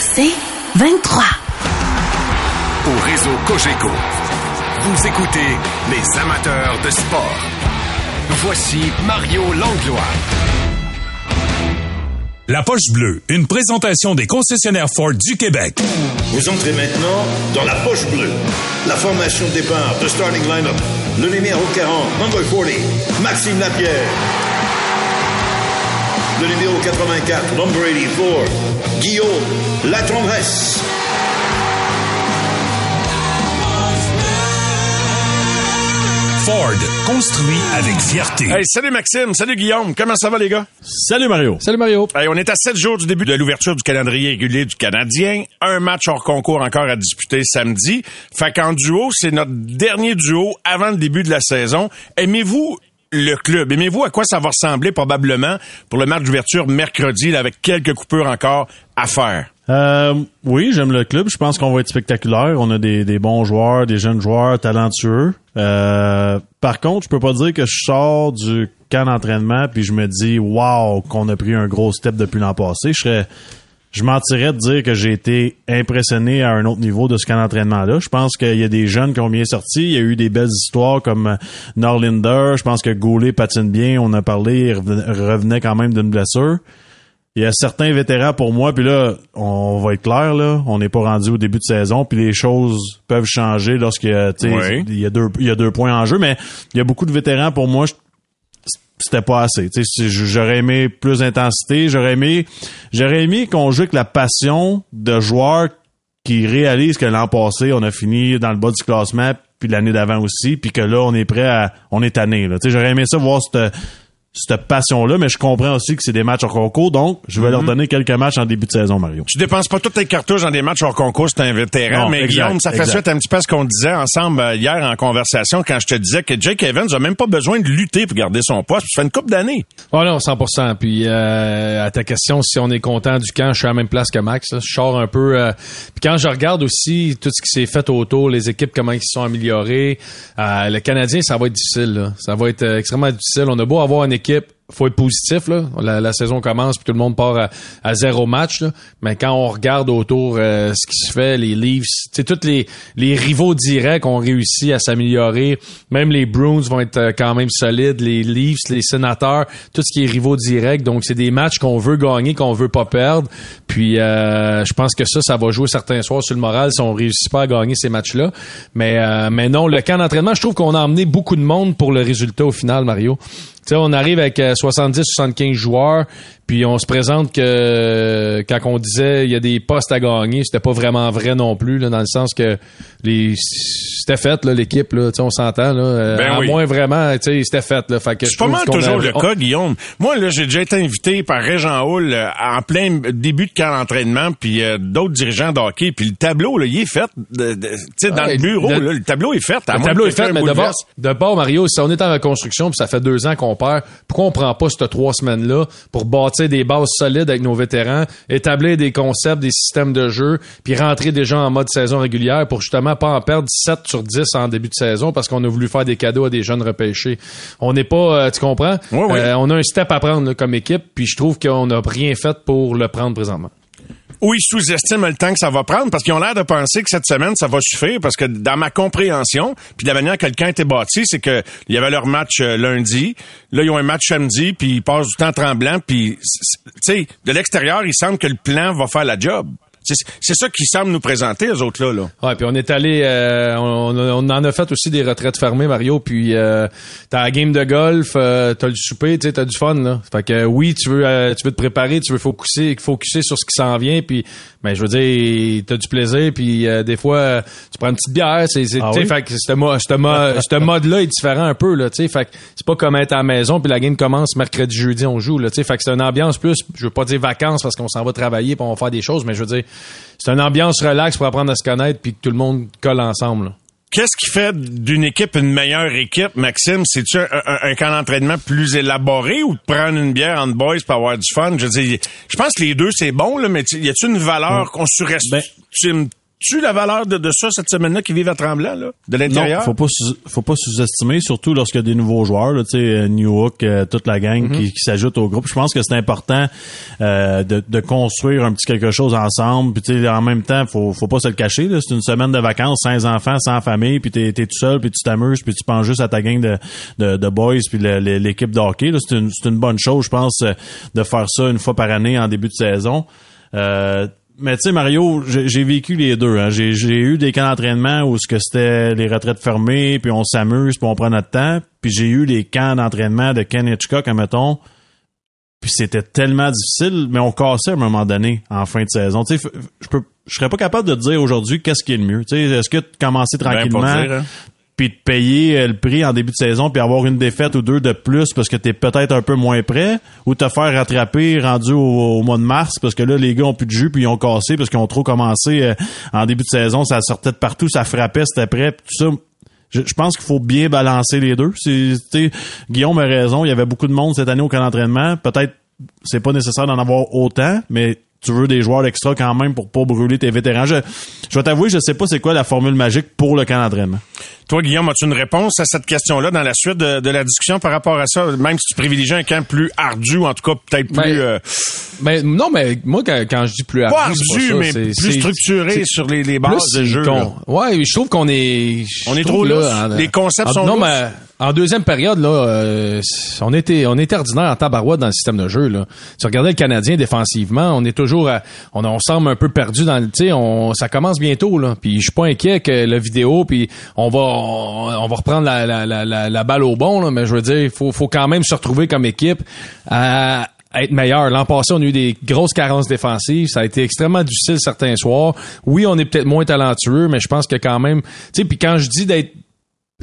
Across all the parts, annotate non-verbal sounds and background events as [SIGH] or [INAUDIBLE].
C'est 23. Au réseau Cogeco, vous écoutez les amateurs de sport. Voici Mario Langlois. La poche bleue, une présentation des concessionnaires Ford du Québec. Vous entrez maintenant dans la poche bleue. La formation de départ de starting lineup. Le numéro 40, number 40, Maxime Lapierre. Le numéro 84, number 84, Guillaume Latendresse. Ford, construit avec fierté. Hey, salut Maxime, salut Guillaume, comment ça va les gars? Salut Mario. Salut Mario. Hey, on est à sept jours du début de l'ouverture du calendrier régulier du Canadien. Un match hors concours encore à disputer samedi. Fait qu'en duo, c'est notre dernier duo avant le début de la saison. Aimez-vous le club? Aimez-vous à quoi ça va ressembler probablement pour le match d'ouverture mercredi avec quelques coupures encore à faire? Euh, oui, j'aime le club. Je pense qu'on va être spectaculaire. On a des, bons joueurs, des jeunes joueurs talentueux. Euh, par contre, je peux pas dire que je sors du camp d'entraînement puis je me dis wow qu'on a pris un gros step depuis l'an passé. Je serais je mentirais de dire que j'ai été impressionné à un autre niveau de ce camp d'entraînement-là. Je pense qu'il y a des jeunes qui ont bien sorti. Il y a eu des belles histoires comme Norlinder. Je pense que Goulet patine bien. On a parlé, il revenait quand même d'une blessure. Il y a certains vétérans pour moi, puis là, on va être clair, là, on n'est pas rendu au début de saison, puis les choses peuvent changer lorsqu'il y a, Oui. il y a deux, il y a deux points en jeu, mais il y a beaucoup de vétérans pour moi. je- C'était pas assez. J'aurais aimé plus d'intensité. J'aurais aimé, j'aurais aimé qu'on joue avec la passion de joueurs qui réalisent que l'an passé, on a fini dans le bas du classement, puis l'année d'avant aussi, puis que là, on est prêt à, on est tanné. J'aurais aimé ça voir cette, cette passion-là, mais je comprends aussi que c'est des matchs en concours, donc je vais leur donner quelques matchs en début de saison, Mario. Tu dépenses pas toutes tes cartouches dans des matchs hors concours, c'est un vétéran. Non, mais exact, Guillaume, ça fait exact. suite un petit peu à ce qu'on disait ensemble euh, hier en conversation quand je te disais que Jake Evans a même pas besoin de lutter pour garder son poste. Ça fait une coupe d'années. Oh non, 100%. Puis euh, à ta question, si on est content du camp, je suis à la même place que Max. là. Je sors un peu. euh, Puis quand je regarde aussi tout ce qui s'est fait autour, les équipes comment ils se sont améliorées, euh, le Canadien, ça va être difficile. là. Ça va être euh, extrêmement difficile. On a beau avoir une équipe équipe faut être positif là. La, la saison commence puis tout le monde part à, à zéro match là. Mais quand on regarde autour euh, ce qui se fait, les Leafs, c'est tous les les rivaux directs ont réussi à s'améliorer. Même les Bruins vont être euh, quand même solides. Les Leafs, les Sénateurs, tout ce qui est rivaux directs. Donc c'est des matchs qu'on veut gagner, qu'on veut pas perdre. Puis euh, je pense que ça, ça va jouer certains soirs sur le moral si on réussit pas à gagner ces matchs-là. Mais euh, mais non, le camp d'entraînement, je trouve qu'on a emmené beaucoup de monde pour le résultat au final, Mario. Tu sais, on arrive avec 70-75 joueurs, puis on se présente que quand on disait il y a des postes à gagner, c'était pas vraiment vrai non plus, là, dans le sens que les c'était fait là, l'équipe, là, on s'entend là. euh, Ben à oui. moins vraiment, c'était fait là. Fait que C'est je pas mal toujours a- le cas, Guillaume. Moi, là, j'ai déjà été invité par Régent Hall euh, en plein début de camp d'entraînement, puis euh, d'autres dirigeants de hockey, puis le tableau, là, il est fait. de- de- dans le bureau, le- là, le tableau est fait. Le tableau est fait, mais de bord, bouleverse. de bord, Mario, si on est en reconstruction puis ça fait deux ans qu'on perd, pourquoi on prend pas ces trois semaines-là pour bâtir des bases solides avec nos vétérans, établir des concepts, des systèmes de jeu, puis rentrer déjà en mode saison régulière pour justement pas en perdre 7 sur 10 en début de saison parce qu'on a voulu faire des cadeaux à des jeunes repêchés. On n'est pas, euh, tu comprends? Oui, oui. Euh, on a un step à prendre là, comme équipe, puis je trouve qu'on n'a rien fait pour le prendre présentement. Ou ils sous-estiment le temps que ça va prendre parce qu'ils ont l'air de penser que cette semaine, ça va suffire parce que dans ma compréhension, puis de la manière que le était bâti, c'est que il y avait leur match euh, lundi, là ils ont un match samedi, puis ils passent du temps tremblant, puis tu sais, de l'extérieur, il semble que le plan va faire la job. C'est c'est ça qu'ils semblent nous présenter, les autres là. là. Ouais, puis on est allé, euh, on, on en a fait aussi des retraites fermées, Mario. Puis euh, t'as la game de golf, euh, t'as le souper, tu sais, t'as du fun là. Fait que oui, tu veux, euh, tu veux te préparer, tu veux focuser, focuser sur ce qui s'en vient. Puis, ben je veux dire, t'as du plaisir. Puis euh, des fois, tu prends une petite bière. C'est, c'est, Ah tu sais, oui? fait que ce mo- ce mo- [LAUGHS] ce mode-là est différent un peu là. Tu sais, fait que c'est pas comme être à la maison puis la game commence mercredi, jeudi, on joue là. Tu sais, fait que c'est une ambiance plus. Je veux pas dire vacances parce qu'on s'en va travailler, puis on va faire des choses, mais je veux dire, c'est une ambiance relax pour apprendre à se connaître puis que tout le monde colle ensemble. là. Qu'est-ce qui fait d'une équipe une meilleure équipe, Maxime? C'est-tu un, un- un camp d'entraînement plus élaboré ou de prendre une bière en boys pour avoir du fun? Je veux dire, je pense que les deux, c'est bon, là, mais y a-tu une valeur qu'on surestime tu la valeur de, de ça cette semaine-là qui vivent à Tremblant, là, de l'intérieur? Non, faut pas sous- faut pas sous-estimer, surtout lorsqu'il y a des nouveaux joueurs, là, tu sais, euh, New Hook, euh, toute la gang Mm-hmm. qui, qui s'ajoute au groupe. Je pense que c'est important euh, de, de construire un petit quelque chose ensemble. Puis tu sais, en même temps, faut faut pas se le cacher. C'est une semaine de vacances, sans enfants, sans famille, puis t'es es tout seul, puis tu t'amuses, puis tu penses juste à ta gang de, de, de boys, puis l'équipe de hockey. là. C'est une, une bonne chose, je pense, euh, de faire ça une fois par année en début de saison. Euh, mais tu sais Mario, j'ai vécu les deux. Hein. J'ai j'ai eu des camps d'entraînement où ce que c'était les retraites fermées, puis on s'amuse, puis on prend notre temps. Puis j'ai eu les camps d'entraînement de Ken Hitchcock, mettons. Puis c'était tellement difficile, mais on cassait à un moment donné en fin de saison. Tu sais, je peux, je serais pas capable de te dire aujourd'hui qu'est-ce qui est le mieux. Tu sais, est-ce que de commencer Ben, tranquillement, dire, hein. Puis de payer euh, le prix en début de saison, puis avoir une défaite ou deux de plus parce que t'es peut-être un peu moins prêt, ou te faire rattraper rendu au, mois de mars parce que là les gars ont plus de jus puis ils ont cassé parce qu'ils ont trop commencé euh, en début de saison, ça sortait de partout, ça frappait, c'était prêt, tout ça. Je, pense qu'il faut bien balancer les deux. C'est, Guillaume a raison, il y avait beaucoup de monde cette année au camp d'entraînement. Peut-être c'est pas nécessaire d'en avoir autant, mais tu veux des joueurs extra quand même pour pas brûler tes vétérans. Je, je vais t'avouer, je sais pas c'est quoi la formule magique pour le camp d'entraînement. Toi, Guillaume, as-tu une réponse à cette question-là dans la suite de, de la discussion par rapport à ça? Même si tu privilégies un camp plus ardu, ou en tout cas peut-être plus... Ben, euh, Mais non, mais moi, quand, quand je dis plus pas ardu, c'est ardu, mais plus structuré sur les, les bases plus de jeu. Ouais, je trouve qu'on est. On est trop là, en- Les concepts en- sont Non, lousses. mais en deuxième période, là, euh, on était, on était ordinaire en tabarouette dans le système de jeu. Là. Tu regardais le Canadien défensivement, on est toujours, à- on, on semble un peu perdu dans le, tu sais, on, ça commence bientôt là. Puis je suis pas inquiet que la vidéo, puis on va, on, va reprendre la, la, la, la, balle au bon là. Mais je veux dire, il faut, faut quand même se retrouver comme équipe à à être meilleur. L'an passé, on a eu des grosses carences défensives. Ça a été extrêmement difficile certains soirs. Oui, on est peut-être moins talentueux, mais je pense que quand même, tu sais, puis quand je dis d'être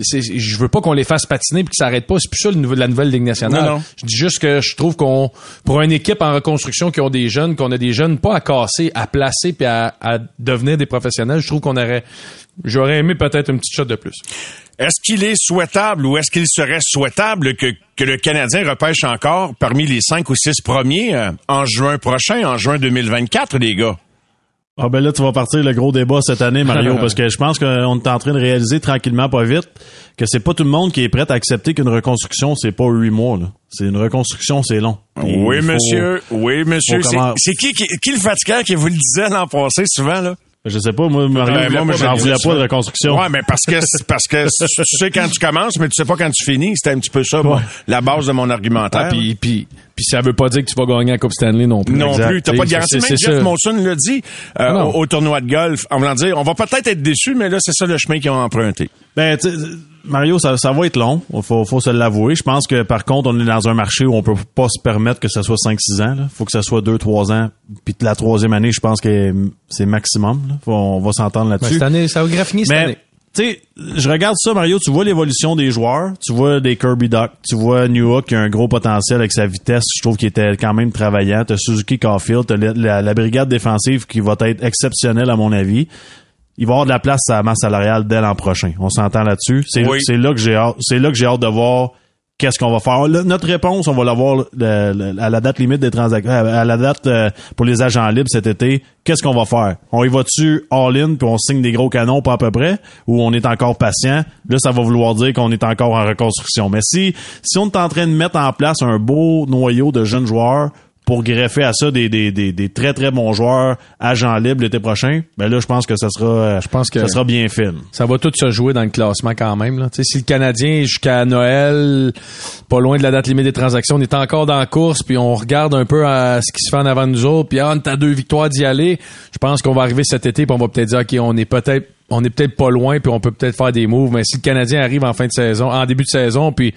je veux pas qu'on les fasse patiner puis qu'ils s'arrêtent pas. C'est plus ça le niveau de la nouvelle Ligue nationale. Non, non. Je dis juste que je trouve qu'on, pour une équipe en reconstruction qui ont des jeunes, qu'on a des jeunes pas à casser, à placer puis à, à devenir des professionnels, je trouve qu'on aurait, j'aurais aimé peut-être une petite shot de plus. Est-ce qu'il est souhaitable ou est-ce qu'il serait souhaitable que, que le Canadien repêche encore parmi les cinq ou six premiers euh, en juin prochain, en juin 2024, les gars? Ah ben là, tu vas partir le gros débat cette année, Mario, [LAUGHS] parce que je pense qu'on est en train de réaliser tranquillement, pas vite, que c'est pas tout le monde qui est prêt à accepter qu'une reconstruction, c'est pas huit mois. là. C'est une reconstruction, c'est long. Oui, faut- monsieur. Oui, monsieur. C'est comment- c'est qui, qui, qui le fatigant qui vous le disait l'an passé souvent, là? Je sais pas, moi, Mario, Ouais, moi, moi, j'en je- voulais pas de reconstruction. Ouais, mais parce que parce que tu sais quand tu commences, mais tu sais pas quand tu finis. C'était un petit peu ça, la base de mon argumentaire. Ah, puis, puis, puis ça veut pas dire que tu vas gagner la Coupe Stanley non plus. non exact. plus, t'as pas de garantie. c'est- Même Jeff ça. Molson l'a dit euh, au, au tournoi de golf, en voulant dire, on va peut-être être déçus, mais là, c'est ça le chemin qu'ils ont emprunté. Ben, tu sais, Mario, ça, ça va être long. Faut, faut se l'avouer. Je pense que, par contre, on est dans un marché où on peut pas se permettre que ça soit 5-6 ans. Là. Faut que ça soit 2-3 ans. Puis la troisième année, je pense que c'est maximum. Là. Faut- on va s'entendre Ben, là-dessus. cette année, ça va graffiner cette année. Tu sais, je regarde ça, Mario, tu vois l'évolution des joueurs, tu vois des Kirby Duck, tu vois New Hook qui a un gros potentiel avec sa vitesse, je trouve qu'il était quand même travaillant, t'as Suzuki Caulfield, t'as la, la- la brigade défensive qui va être exceptionnelle à mon avis. Il va y avoir de la place à la masse salariale dès l'an prochain. On s'entend là-dessus. C'est Oui. c'est là que j'ai hâte, c'est là que j'ai hâte de voir qu'est-ce qu'on va faire. Notre réponse, on va l'avoir à la date limite des transactions, à la date euh, pour les agents libres cet été. Qu'est-ce qu'on va faire? On y va-tu all-in puis on signe des gros canons pas à peu près? Ou on est encore patient? Là, ça va vouloir dire qu'on est encore en reconstruction. Mais si, si on est en train de mettre en place un beau noyau de jeunes joueurs pour greffer à ça des, des, des, des très très bons joueurs agents libres l'été prochain, ben là, je pense que ça sera, Je pense que- ça sera bien film. Ça va tout se jouer dans le classement quand même. Là. Si le Canadien jusqu'à Noël, pas loin de la date limite des transactions, on est encore dans la course, puis on regarde un peu à ce qui se fait en avant de nous autres, puis ah, on à deux victoires d'y aller. Je pense qu'on va arriver cet été, puis on va peut-être dire, OK, on est peut-être on est peut-être pas loin, puis on peut peut-être faire des moves, mais si le Canadien arrive en fin de saison, en début de saison, puis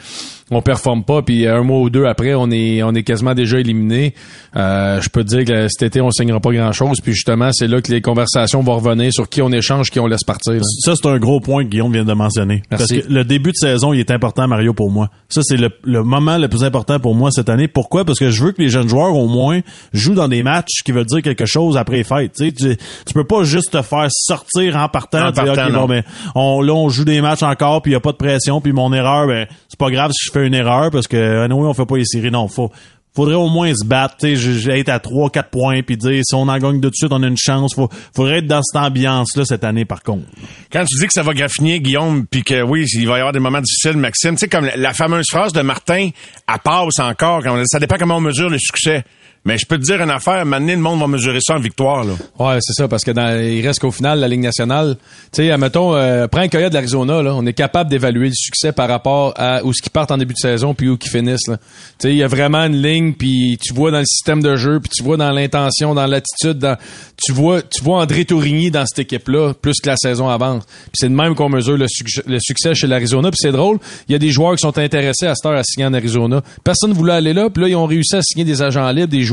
on performe pas, puis un mois ou deux après, on est on est quasiment déjà éliminé, euh, je peux te dire que cet été, on signera pas grand-chose, puis justement, c'est là que les conversations vont revenir sur qui on échange, qui on laisse partir. là. Ça, c'est un gros point que Guillaume vient de mentionner. Merci. Parce que le début de saison, il est important, Mario, pour moi. Ça, c'est le, le moment le plus important pour moi cette année. Pourquoi? Parce que je veux que les jeunes joueurs, au moins, jouent dans des matchs qui veulent dire quelque chose après les fêtes. Tu, sais, tu, tu peux pas juste te faire sortir en partant. En dire, partant, OK, non. bon, ben, on, là, on joue des matchs encore, puis il y a pas de pression, puis mon erreur, ben, c'est pas grave si je fais une erreur, parce que, anyway, on fait pas les séries. Non, faut, faudrait au moins se battre, être à 3 4 points puis dire si on en gagne de suite, on a une chance. Faut, faudrait être dans cette ambiance là cette année par contre. Quand tu dis que ça va graffiner Guillaume puis que oui, il va y avoir des moments difficiles Maxime, tu sais comme la fameuse phrase de Martin, à passe encore ça dépend comment on mesure le succès. Mais je peux te dire une affaire, maintenant, le monde va mesurer ça en victoire. Là. Ouais, c'est ça, parce que dans, il reste qu'au final, la Ligue nationale, tu sais, admettons, euh, prends un Coyote de l'Arizona, là, on est capable d'évaluer le succès par rapport à où ce qui partent en début de saison puis où qui finissent. Tu sais, il y a vraiment une ligne, puis tu vois dans le système de jeu, puis tu vois dans l'intention, dans l'attitude, dans, tu vois, tu vois André Tourigny dans cette équipe-là, plus que la saison avance. Puis c'est de même qu'on mesure le, succès chez l'Arizona. Puis c'est drôle, il y a des joueurs qui sont intéressés à cette heure à signer en Arizona. Personne ne voulait aller là, puis là, ils ont réussi à signer des agents libres, des joueurs.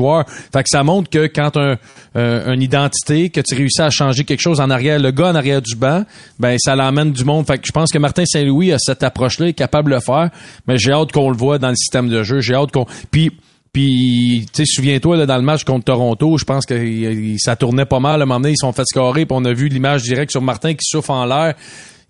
Fait que ça montre que quand un, euh, une identité, que tu réussis à changer quelque chose en arrière, le gars en arrière du banc, ben ça l'emmène du monde. Fait que je pense que Martin Saint-Louis a cette approche-là, est capable de le faire, mais j'ai hâte qu'on le voit dans le système de jeu. J'ai hâte qu'on. Puis puis, tu sais, souviens-toi, dans le match contre Toronto, je pense que ça tournait pas mal. À un moment donné, ils sont fait scorer, puis on a vu l'image directe sur Martin qui souffle en l'air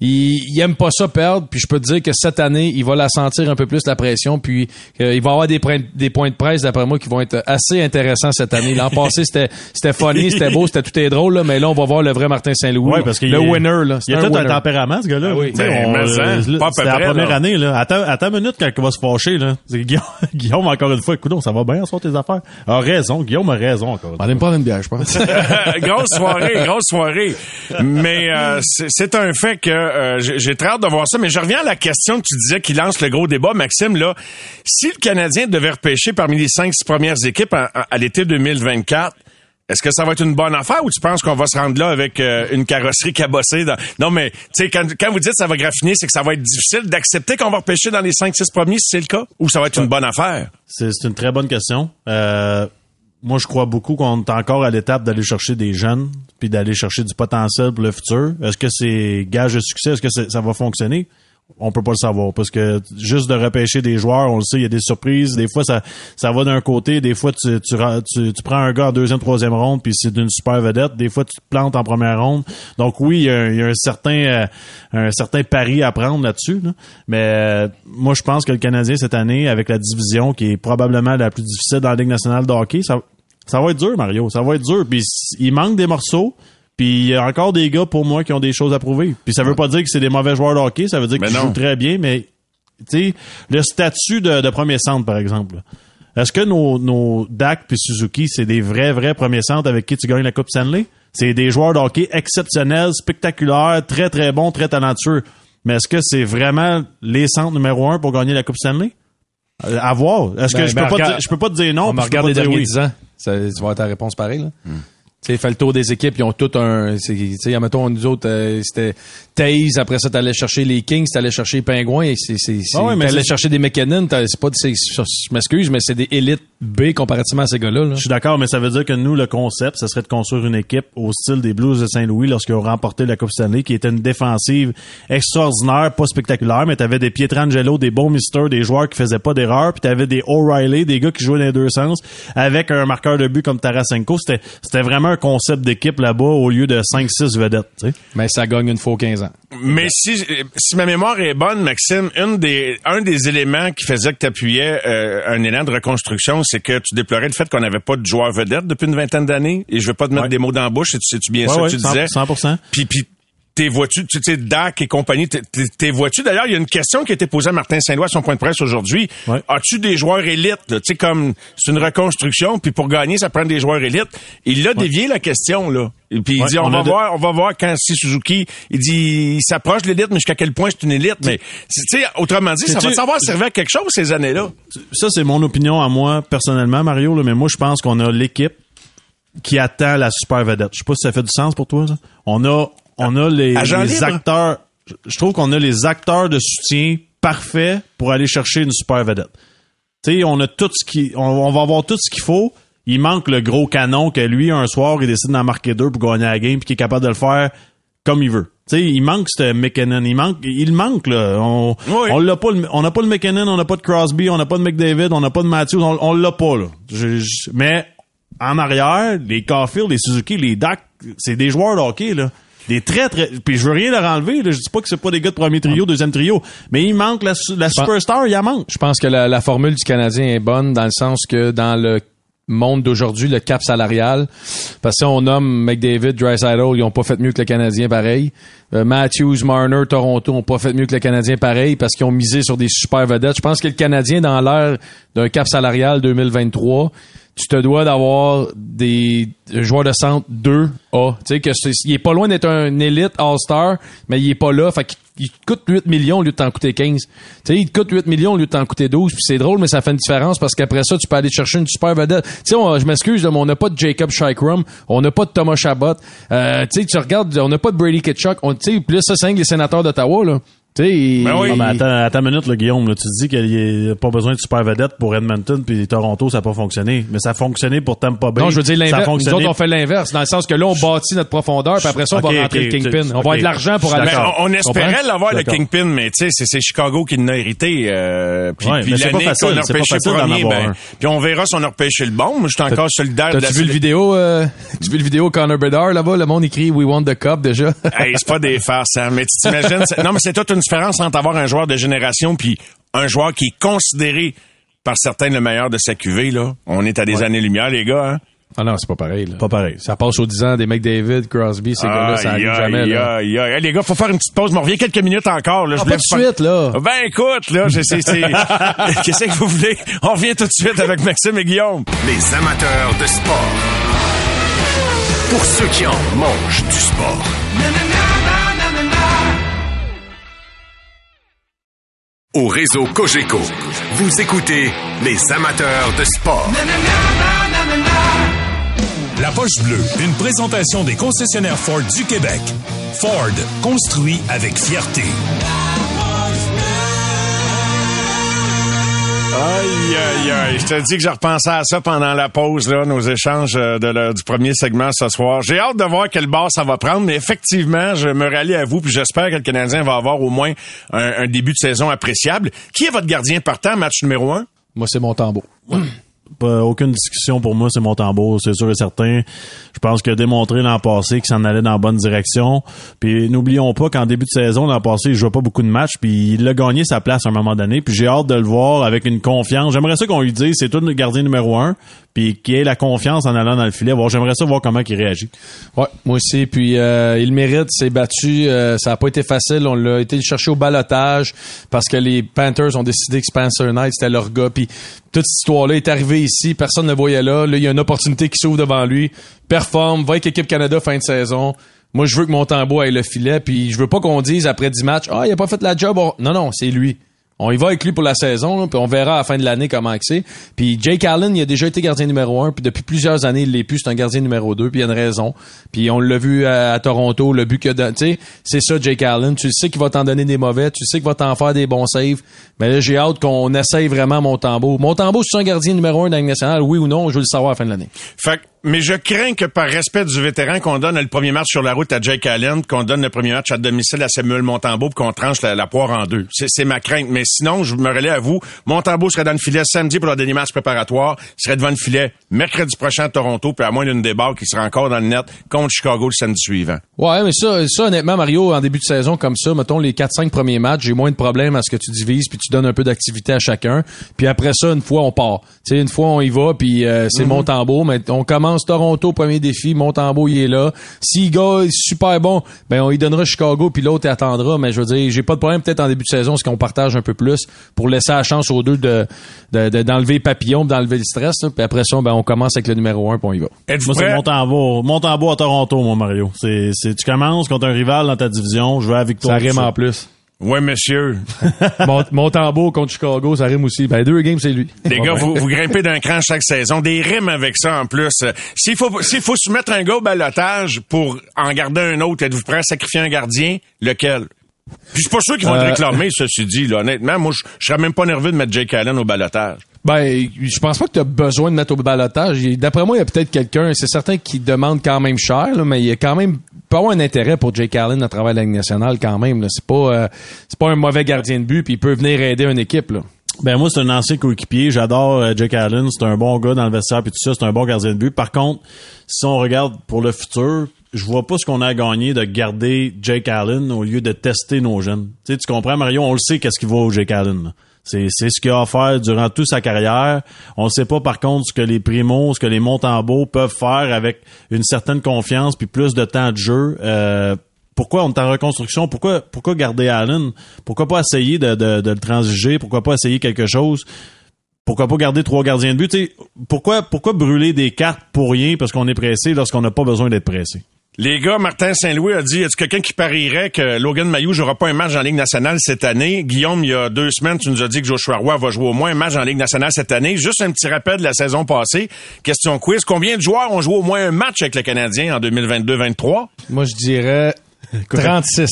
il, il aime pas ça perdre, puis je peux te dire que cette année, il va la sentir un peu plus la pression, puis euh, il va avoir des, points, des points de presse d'après moi qui vont être assez intéressants cette année. L'an passé, c'était c'était funny, c'était beau, c'était tout est drôle là, mais là on va voir le vrai Martin Saint-Louis, ouais, parce que le winner là. Il a tout un tempérament ce gars-là. Ah oui, ben, c'est la première année là. Attends, attends une minute quand il va se fâcher là. [LAUGHS] Guillaume, Guillaume encore une fois, écoute, ça va bien sur tes affaires. A raison, Guillaume a raison encore. On aime pas une bière, je pense. [LAUGHS] grosse soirée, grosse soirée. Mais euh, c'est un fait que euh, j'ai très hâte de voir ça, mais je reviens à la question que tu disais qui lance le gros débat, Maxime. Là, si le Canadien devait repêcher parmi les cinq six premières équipes à, l'été 2024, est-ce que ça va être une bonne affaire ou tu penses qu'on va se rendre là avec euh, une carrosserie cabossée? Dans... Non, mais tu sais, quand, quand, vous dites ça va graffiner, c'est que ça va être difficile d'accepter qu'on va repêcher dans les cinq, six premiers si c'est le cas? Ou ça va être une bonne affaire? C'est une très bonne question. Euh, moi, je crois beaucoup qu'on est encore à l'étape d'aller chercher des jeunes, puis d'aller chercher du potentiel pour le futur. Est-ce que c'est gage de succès? Est-ce que ça va fonctionner? On peut pas le savoir parce que juste de repêcher des joueurs, on le sait, il y a des surprises. Des fois, ça, ça va d'un côté. Des fois, tu, tu, tu, prends un gars en deuxième, troisième ronde, puis c'est d'une super vedette. Des fois, tu te plantes en première ronde. Donc oui, il y a, un certain euh, un certain pari à prendre là-dessus. Mais euh, moi, je pense que le Canadien cette année, avec la division qui est probablement la plus difficile dans la Ligue nationale de hockey, ça, ça va être dur, Mario. Ça va être dur. Puis il manque des morceaux. Puis il y a encore des gars pour moi qui ont des choses à prouver. Puis ça veut pas dire que c'est des mauvais joueurs de hockey, ça veut dire qu'ils jouent très bien, mais tu sais, le statut de, premier centre, par exemple. Est-ce que nos, nos Dak et Suzuki, c'est des vrais, vrais premiers centres avec qui tu gagnes la Coupe Stanley? C'est des joueurs de hockey exceptionnels, spectaculaires, très, très bons, très talentueux. Mais est-ce que c'est vraiment les centres numéro un pour gagner la Coupe Stanley? Euh, à voir. Est-ce que ben, je, peux ben, pas je peux pas te dire non? On me regarde les derniers 10 ans. Ça, tu vas avoir ta réponse pareille. Là. Hmm. Sais, fait le tour des équipes, ils ont tout un. Tu sais, mettons, nous autres, euh, c'était Taze, après ça, t'allais chercher les Kings, t'allais chercher les Pingouins, et c'est. c'est, ah t'allais chercher des McKinnon, c'est pas. Je m'excuse, mais c'est des élites B comparativement à ces gars-là. Je suis d'accord, mais ça veut dire que nous, le concept, ça serait de construire une équipe au style des Blues de Saint-Louis lorsqu'ils ont remporté la Coupe Stanley, qui était une défensive extraordinaire, pas spectaculaire, mais t'avais des Pietrangelo, des bons Mister, des joueurs qui faisaient pas d'erreurs, puis t'avais des O'Reilly, des gars qui jouaient dans les deux sens, avec un marqueur de but comme Tarasenko. C'était, c'était vraiment un concept d'équipe là-bas au lieu de 5-6 vedettes. Mais ça gagne une fois 15 ans. Mais si, si ma mémoire est bonne, Maxime, une des, un des éléments qui faisait que tu appuyais euh, un élan de reconstruction, c'est que tu déplorais le fait qu'on n'avait pas de joueurs vedettes depuis une vingtaine d'années. Et je veux pas te mettre des mots dans la bouche, sais-tu bien ça que tu disais? 100%. Puis, puis t'es vois-tu, tu sais, DAC et compagnie, t'es vois-tu? D'ailleurs, il y a une question qui a été posée à Martin Saint-Louis à son point de presse aujourd'hui. As-tu des joueurs élites? Tu sais, comme c'est une reconstruction, puis pour gagner, ça prend des joueurs élites. Il a dévié la question, là. Et puis il dit, on, va voir, on va voir quand si Suzuki, il dit, il s'approche de l'élite, mais jusqu'à quel point c'est une élite? Mais, tu sais, autrement dit, ça va savoir servir à quelque chose ces années-là. Ça, c'est mon opinion à moi, personnellement, Mario, là, mais moi, je pense qu'on a l'équipe qui attend la super vedette. Je sais pas si ça fait du sens pour toi, ça. On a, on a les, acteurs. Je trouve qu'on a les acteurs de soutien parfaits pour aller chercher une super vedette. Tu sais, on a tout ce qui, on, va avoir tout ce qu'il faut. Il manque le gros canon que lui un soir il décide d'en marquer deux pour gagner la game puis qu'il est capable de le faire comme il veut. Tu sais, il manque ce McKinnon, il manque, il manque là. On, on l'a pas, on n'a pas le McKinnon, on n'a pas de Crosby, on n'a pas de McDavid, on n'a pas de Matthews, on, on l'a pas là. mais en arrière, les Caulfield, les Suzuki, les Dak, c'est des joueurs de hockey là. Des très très. Puis je veux rien leur enlever. Là. Je dis pas que c'est pas des gars de premier trio, deuxième trio, mais il manque la, la superstar, il en manque. Je pense que la, la formule du Canadien est bonne dans le sens que dans le monde d'aujourd'hui, le cap salarial. Parce que on nomme McDavid, Drysdale, ils ont pas fait mieux que le Canadien pareil. Euh, Matthews, Marner, Toronto ont pas fait mieux que le Canadien pareil parce qu'ils ont misé sur des super vedettes. Je pense que le Canadien, dans l'ère d'un cap salarial 2023, tu te dois d'avoir des joueurs de centre 2A. Tu sais, que il est pas loin d'être un élite All-Star, mais il est pas là. Fait qu'il il te coûte 8 millions au lieu de t'en coûter 15. Tu sais, il te coûte 8 millions au lieu de t'en coûter 12. Puis c'est drôle, mais ça fait une différence parce qu'après ça, tu peux aller chercher une super vedette. Tu sais, je m'excuse, mais on n'a pas de Jacob Scheikrum, on n'a pas de Thomas Chabot. Euh, tu sais, tu regardes, on n'a pas de Brady Kitchuk. Tu sais, là, ça, c'est les sénateurs d'Ottawa, là. Tu sais, Ben oui. Ah, mais attends, attends une minute, là, Guillaume. Là, tu te dis qu'il n'y a pas besoin de super vedette pour Edmonton puis Toronto, ça n'a pas fonctionné. Mais ça a fonctionné pour Tampa Bay. Non, je veux dire l'inverse. Nous autres, on fait l'inverse. Dans le sens que là, on bâtit notre profondeur, puis après ça, on va rentrer le Kingpin. tu- On va ok. avoir de l'argent pour aller. Ben, on, on espérait l'avoir le. Kingpin, mais tu sais, c'est, Chicago qui l'a hérité. Euh, puis Ouais, puis l'année qu'on a repêché premier, ben, puis on verra si on a repêché le bon. Moi, je suis encore solidaire de la T'as-tu vu le vidéo, euh, [LAUGHS] tu vu le vidéo Connor Bedard là-bas? Le monde écrit We want the cup déjà. Hey, c'est pas des farces, hein. Mais tu t'imagines, non, mais c'est toute une différence entre avoir un joueur de génération puis un joueur qui est considéré par certains le meilleur de sa cuvée, là? On est à des années-lumière, les gars, hein? ah non, c'est pas pareil. Là. Pas pareil. Ça passe aux 10 ans des McDavid, Crosby, ces gars-là, ça arrive jamais. Là. aïe, aïe. Hey, les gars, faut faire une petite pause, mais on revient quelques minutes encore, là. Ah, pas vous de suite, là. Ben, écoute, là, je sais, c'est, [LAUGHS] qu'est-ce que vous voulez? On revient tout de suite avec Maxime et Guillaume. Les amateurs de sport. Pour ceux qui en mangent du sport. Au réseau Cogeco, vous écoutez les amateurs de sport. La poche bleue, une présentation des concessionnaires Ford du Québec. Ford, construit avec fierté. Aïe, aïe, aïe. Je te dis que j'ai repensé à ça pendant la pause, là, nos échanges euh, de du premier segment ce soir. J'ai hâte de voir quel bord ça va prendre, mais effectivement, je me rallie à vous, puis j'espère que le Canadien va avoir au moins un, un début de saison appréciable. Qui est votre gardien partant, match numéro un? Moi, c'est mon tambour. [CLEARS THROAT] Pas- aucune discussion pour moi, c'est mon tambour, c'est sûr et certain. Je pense qu'il a démontré l'an passé qu'il s'en allait dans la bonne direction. Puis n'oublions pas qu'en début de saison, l'an passé, il jouait pas beaucoup de matchs, puis il a gagné sa place à un moment donné. Puis j'ai hâte de le voir avec une confiance. J'aimerais ça qu'on lui dise, c'est toi le gardien numéro un, puis qu'il ait la confiance en allant dans le filet. Bon, j'aimerais ça voir comment il réagit. Ouais, moi aussi. Puis euh, il mérite, s'est battu. euh, ça a pas été facile. On l'a été chercher au balotage parce que les Panthers ont décidé que Spencer Knight c'était leur gars. Puis toute cette histoire-là est arrivée ici. Personne ne voyait là. Là, il y a une opportunité qui s'ouvre devant lui. Performe, va avec l'équipe Canada fin de saison. Moi, je veux que mon tambour aille le filet. Puis je veux pas qu'on dise après 10 matchs, ah, il a pas fait la job. On- Non, non, c'est lui. On y va avec lui pour la saison, puis on verra à la fin de l'année comment que c'est. Puis Jake Allen, il a déjà été gardien numéro un, puis depuis plusieurs années, il l'est plus, c'est un gardien numéro deux, puis il y a une raison. Puis on l'a vu à, Toronto, le but donné, tu sais, c'est ça Jake Allen, tu sais qu'il va t'en donner des mauvais, tu sais qu'il va t'en faire des bons saves, mais là, j'ai hâte qu'on essaye vraiment mon tambour. Mon tambour, c'est un gardien numéro un dans nationale, oui ou non, je veux le savoir à la fin de l'année. Fait que- mais je crains que par respect du vétéran, qu'on donne le premier match sur la route à Jake Allen, qu'on donne le premier match à domicile à Samuel Montembeau, puis qu'on tranche la, la poire en deux. C'est, ma crainte. Mais sinon, je me relais à vous. Montembeau serait dans le filet samedi pour leur dernier match préparatoire. Il serait devant le filet mercredi prochain à Toronto, puis à moins d'une débarque, qui sera encore dans le net contre Chicago le samedi suivant. Ouais, mais ça, ça, honnêtement, Mario, en début de saison comme ça, mettons les 4-5 premiers matchs, j'ai moins de problèmes à ce que tu divises, puis tu donnes un peu d'activité à chacun. Puis après ça, une fois, on part. Tu sais, une fois, on y va, puis euh, c'est mon tambour. Mais on commence Toronto, premier défi, mon tambour, il est là. Si le gars est super bon, ben on lui donnera Chicago, puis l'autre, attendra. Mais je veux dire, j'ai pas de problème peut-être en début de saison, ce qu'on partage un peu plus pour laisser la chance aux deux de de- de- d'enlever papillon, d'enlever le stress. là. Puis après ça, ben on commence avec le numéro un, puis on y va. Moi, c'est prêts? mon tambour. Mon tambour à Toronto, mon Mario. C'est, c'est, tu commences contre un rival dans ta division, je veux la victoire. Ça rime en plus. Oui, monsieur. mon, mon tambour contre Chicago, ça rime aussi. Ben deux games, c'est lui. Les gars, vous, vous grimpez d'un cran chaque saison. Des rimes avec ça en plus. S'il faut, s'il faut soumettre un gars au balotage pour en garder un autre, êtes-vous prêt à sacrifier un gardien? Lequel? Puis je suis pas sûr qu'ils vont Euh, te réclamer, ceci dit. Là, honnêtement, moi, je serais même pas nerveux de mettre Jake Allen au balotage. Ben, je pense pas que tu as besoin de mettre au balotage. D'après moi, il y a peut-être quelqu'un, c'est certain qui demande quand même cher, là, mais il y a quand même peut avoir un intérêt pour Jake Allen à travers la Ligue nationale quand même. C'est pas euh, c'est pas un mauvais gardien de but, puis il peut venir aider une équipe. Là. Ben moi, c'est un ancien coéquipier. J'adore euh, Jake Allen. C'est un bon gars dans le vestiaire puis tout ça. C'est un bon gardien de but. Par contre, si on regarde pour le futur, je vois pas ce qu'on a à gagner de garder Jake Allen au lieu de tester nos jeunes. Tu sais, tu comprends, Mario? On le sait qu'est-ce qu'il vaut au Jake Allen. C'est, ce qu'il a offert durant toute sa carrière. On ne sait pas, par contre, ce que les primos, ce que les Montembeau peuvent faire avec une certaine confiance puis plus de temps de jeu. Euh, pourquoi on est en reconstruction? Pourquoi, pourquoi garder Allen? Pourquoi pas essayer de, le transiger? Pourquoi pas essayer quelque chose? Pourquoi pas garder trois gardiens de but? Pourquoi brûler des cartes pour rien parce qu'on est pressé lorsqu'on n'a pas besoin d'être pressé? Les gars, Martin Saint-Louis a dit, est-ce quelqu'un qui parierait que Logan Mayou jouera pas un match en Ligue nationale cette année? Guillaume, il y a deux semaines, tu nous as dit que Joshua Roy va jouer au moins un match en Ligue nationale cette année. Juste un petit rappel de la saison passée. Question quiz. Combien de joueurs ont joué au moins un match avec le Canadien en 2022-23? Moi, je dirais 36.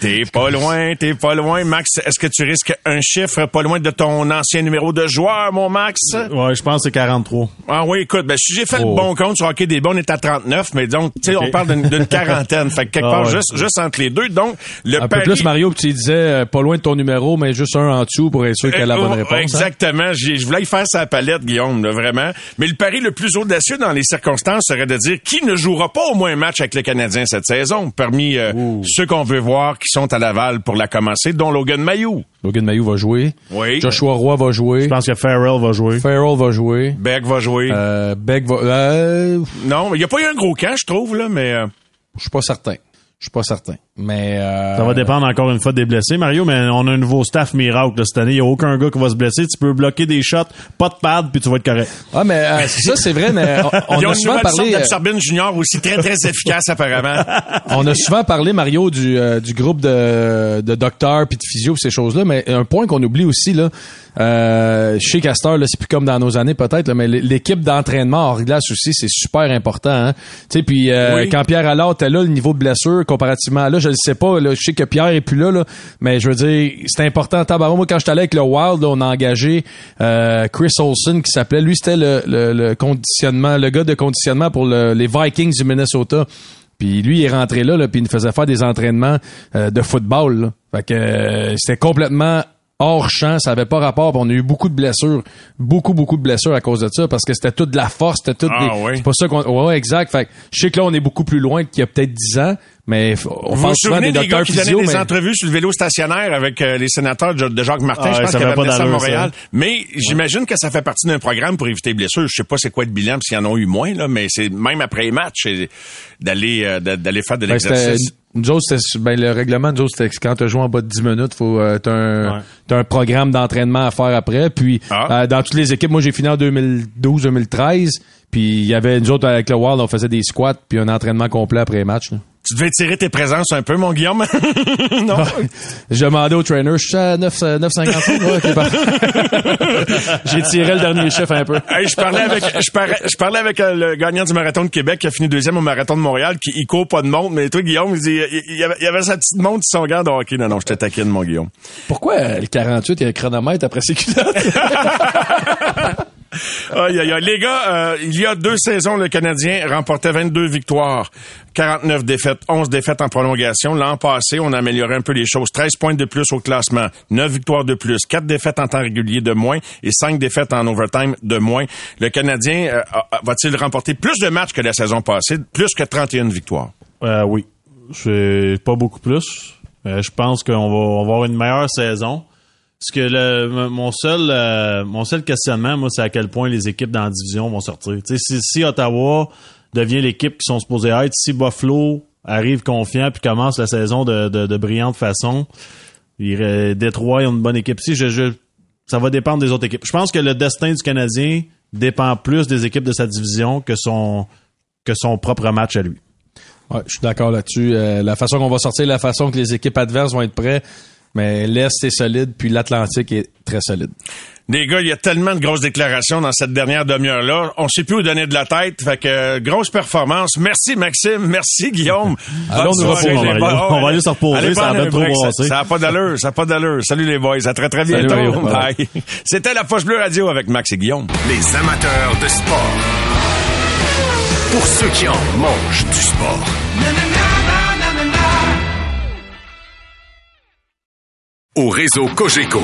T'es pas loin, t'es pas loin. Max, est-ce que tu risques un chiffre pas loin de ton ancien numéro de joueur, mon Max? Ouais, je pense que c'est 43. Ah oui, écoute, ben, si j'ai fait Oh. le bon compte sur Hockey des bons, on est à 39, mais donc, tu sais, on parle d'une d'une [LAUGHS] quarantaine. fait que quelque Ah part, ouais. juste, juste entre les deux. Donc, le Un peu plus, Mario, tu disais euh, pas loin de ton numéro, mais juste un en dessous pour être sûr qu'il y a la bonne Euh, réponse. hein? Exactement. Je voulais y faire sa palette, Guillaume, là, vraiment. Mais le pari le plus audacieux dans les circonstances serait de dire qui ne jouera pas au moins un match avec le Canadien cette saison, parmi euh, ceux qu'on veut voir qui sont à Laval pour la commencer, dont Logan Mayou. Logan Mayou va jouer. Oui. Joshua Roy va jouer. Je pense que Farrell va jouer. Farrell va jouer. Beck va jouer. Euh, Beck va... Euh, Non, il n'y a pas eu un gros camp, je trouve, là, mais... euh, je suis pas certain. Je suis pas certain. Mais... Euh, Ça va dépendre encore une fois des blessés, Mario, mais on a un nouveau staff miracle là, cette année. Il n'y a aucun gars qui va se blesser. Tu peux bloquer des shots, pas de pad, puis tu vas être correct. Ah, mais euh, ça, c'est vrai, mais on, on Ils ont a une souvent parlé... euh, junior aussi très, très efficace, apparemment. [LAUGHS] On a souvent parlé, Mario, du, euh, du groupe de, de docteurs puis de physio, ces choses-là, mais un point qu'on oublie aussi, là, euh, chez Castor, là, c'est plus comme dans nos années peut-être, là, mais l'équipe d'entraînement hors glace aussi, c'est super important. Hein? Tu sais, puis euh, Oui. quand Pierre Allard était là, le niveau de blessure comparativement à là, je ne sais pas, là, je sais que Pierre est plus là, là mais je veux dire, c'est important. Tabaron, moi, quand j'étais allé avec le Wild, là, on a engagé euh, Chris Olson qui s'appelait, lui, c'était le, le, le conditionnement, le gars de conditionnement pour le- les Vikings du Minnesota. Puis lui, il est rentré là, là puis il nous faisait faire des entraînements euh, de football. Là. Fait que euh, c'était complètement hors champ, ça avait pas rapport. on a eu beaucoup de blessures, beaucoup, beaucoup de blessures à cause de ça, parce que c'était toute de la force, c'était tout Ah, des... oui. C'est pas ça qu'on... Ouais, exact. Fait que je sais que là, on est beaucoup plus loin qu'il y a peut-être 10 ans, mais on Vous vous souvent souvenez des gars donnaient entrevues sur le vélo stationnaire avec euh, les sénateurs de, de Jacques Martin, Ah je pense qu'il avait ça à Montréal. ça. Mais j'imagine que ça fait partie d'un programme pour éviter les blessures. Je sais pas c'est quoi de bilan, s'il y en a eu moins, là, mais c'est même après les matchs, d'aller euh, de- d'aller faire de Ben, l'exercice. nous autres, c'était, ben, le règlement, nous autres, c'était que quand tu joues en bas de 10 minutes, faut, euh, t'as un, Ouais. un programme d'entraînement à faire après. Puis, Ah. euh, dans toutes les équipes, moi, j'ai fini en 2012-2013. Puis, il y avait, nous autres, avec le Wild, on faisait des squats puis un entraînement complet après les matchs. là. Tu devais tirer tes présences un peu, mon Guillaume? [LAUGHS] non? J'ai demandé au trainer, je suis à 9, euh, 9,55. Ouais, [LAUGHS] j'ai tiré le dernier chiffre un peu. Hey, je parlais avec je parlais, je parlais avec euh, le gagnant du marathon de Québec qui a fini deuxième au marathon de Montréal qui il court pas de montre mais toi Guillaume il, dit, il, y avait, il avait sa petite montre sur son gant de hockey non non je te taquine mon Guillaume Pourquoi le 48, il y a un chronomètre après ses culottes? [LAUGHS] Aïe, aïe, aïe. Les gars, euh, il y a deux saisons, le Canadien remportait 22 victoires, 49 défaites, 11 défaites en prolongation. L'an passé, on a amélioré un peu les choses. 13 points de plus au classement, 9 victoires de plus, 4 défaites en temps régulier de moins et 5 défaites en overtime de moins. Le Canadien euh, va-t-il remporter plus de matchs que la saison passée, plus que 31 victoires? Euh, oui. C'est pas beaucoup plus. Je pense qu'on va, on va avoir une meilleure saison. Parce que le, mon seul euh, mon seul questionnement, moi, c'est à quel point les équipes dans la division vont sortir. Si, si Ottawa devient l'équipe qui sont supposés être, si Buffalo arrive confiant puis commence la saison de, de, de brillante façon, il, Détroit ont une bonne équipe. Si je, je, ça va dépendre des autres équipes. Je pense que le destin du Canadien dépend plus des équipes de sa division que son que son propre match à lui. Ouais, je suis d'accord là-dessus. Euh, la façon qu'on va sortir, la façon que les équipes adverses vont être prêtes. Mais l'Est est solide, puis l'Atlantique est très solide. Les gars, il y a tellement de grosses déclarations dans cette dernière demi-heure-là. On sait plus où donner de la tête. Fait que, euh, grosse performance. Merci, Maxime. Merci, Guillaume. [LAUGHS] Allons nous reposer. On va aller se reposer, allez ça a prendre bien un trop. Ça- n'a pas d'allure. Ça n'a pas d'allure. Salut les boys. À très, très Salut, bientôt. Bye. [LAUGHS] C'était la Poche Bleue Radio avec Max et Guillaume. Les amateurs de sport. Pour ceux qui en mangent du sport. au réseau Cogeco.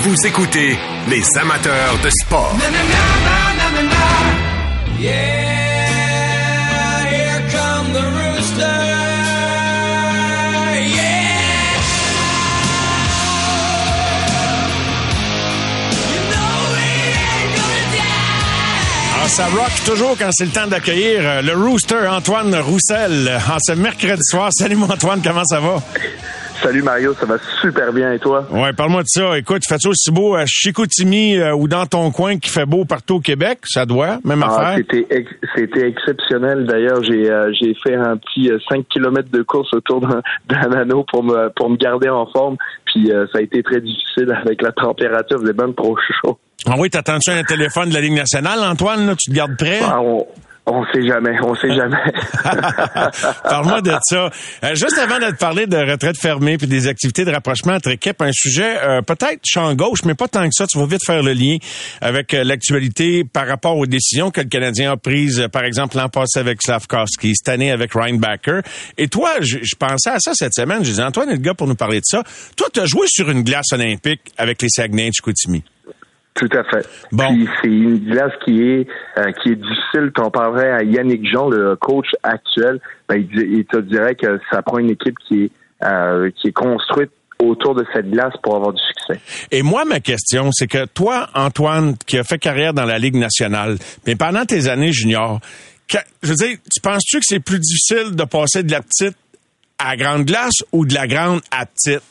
Vous écoutez les amateurs de sport. Ça rock toujours quand c'est le temps d'accueillir euh, le Rooster Antoine Roussel en ce mercredi soir. Salut mon Antoine, comment ça va? Salut Mario, ça va super bien et toi? Ouais, parle-moi de ça. Écoute, fais ça aussi beau à Chicoutimi euh, ou dans ton coin qui fait beau partout au Québec? Ça doit, même Ah, affaire. c'était ex- c'était exceptionnel. D'ailleurs, j'ai euh, j'ai fait un petit euh, 5 km de course autour d'un anneau pour me pour me garder en forme. Puis euh, ça a été très difficile avec la température, c'est même trop chaud. Ah oui, t'attends-tu un téléphone de la Ligue nationale, Antoine? Là, tu te gardes prêt? Ah, on on sait jamais, on sait jamais. [LAUGHS] Parle-moi de ça. Euh, juste avant de te parler de retraite fermée puis des activités de rapprochement entre équipes, un sujet euh, peut-être champ gauche, mais pas tant que ça. Tu vas vite faire le lien avec euh, l'actualité par rapport aux décisions que le Canadien a prises, par exemple l'an passé avec Slavkowski, cette année avec Reinbacker. Et toi, je, je pensais à ça cette semaine. Je disais, Antoine est le gars pour nous parler de ça. Toi, tu as joué sur une glace olympique avec les Saguenay de Chicoutimi. Tout à fait. Bon. Puis c'est une glace qui est euh, qui est difficile. T'en parlerais à Yannick Jean, le coach actuel, ben, il, il te dirait que ça prend une équipe qui est euh, qui est construite autour de cette glace pour avoir du succès. Et moi, ma question, c'est que toi, Antoine, qui a fait carrière dans la Ligue nationale, mais pendant tes années juniors, je veux dire, tu penses-tu que c'est plus difficile de passer de la petite à la grande glace ou de la grande à petite?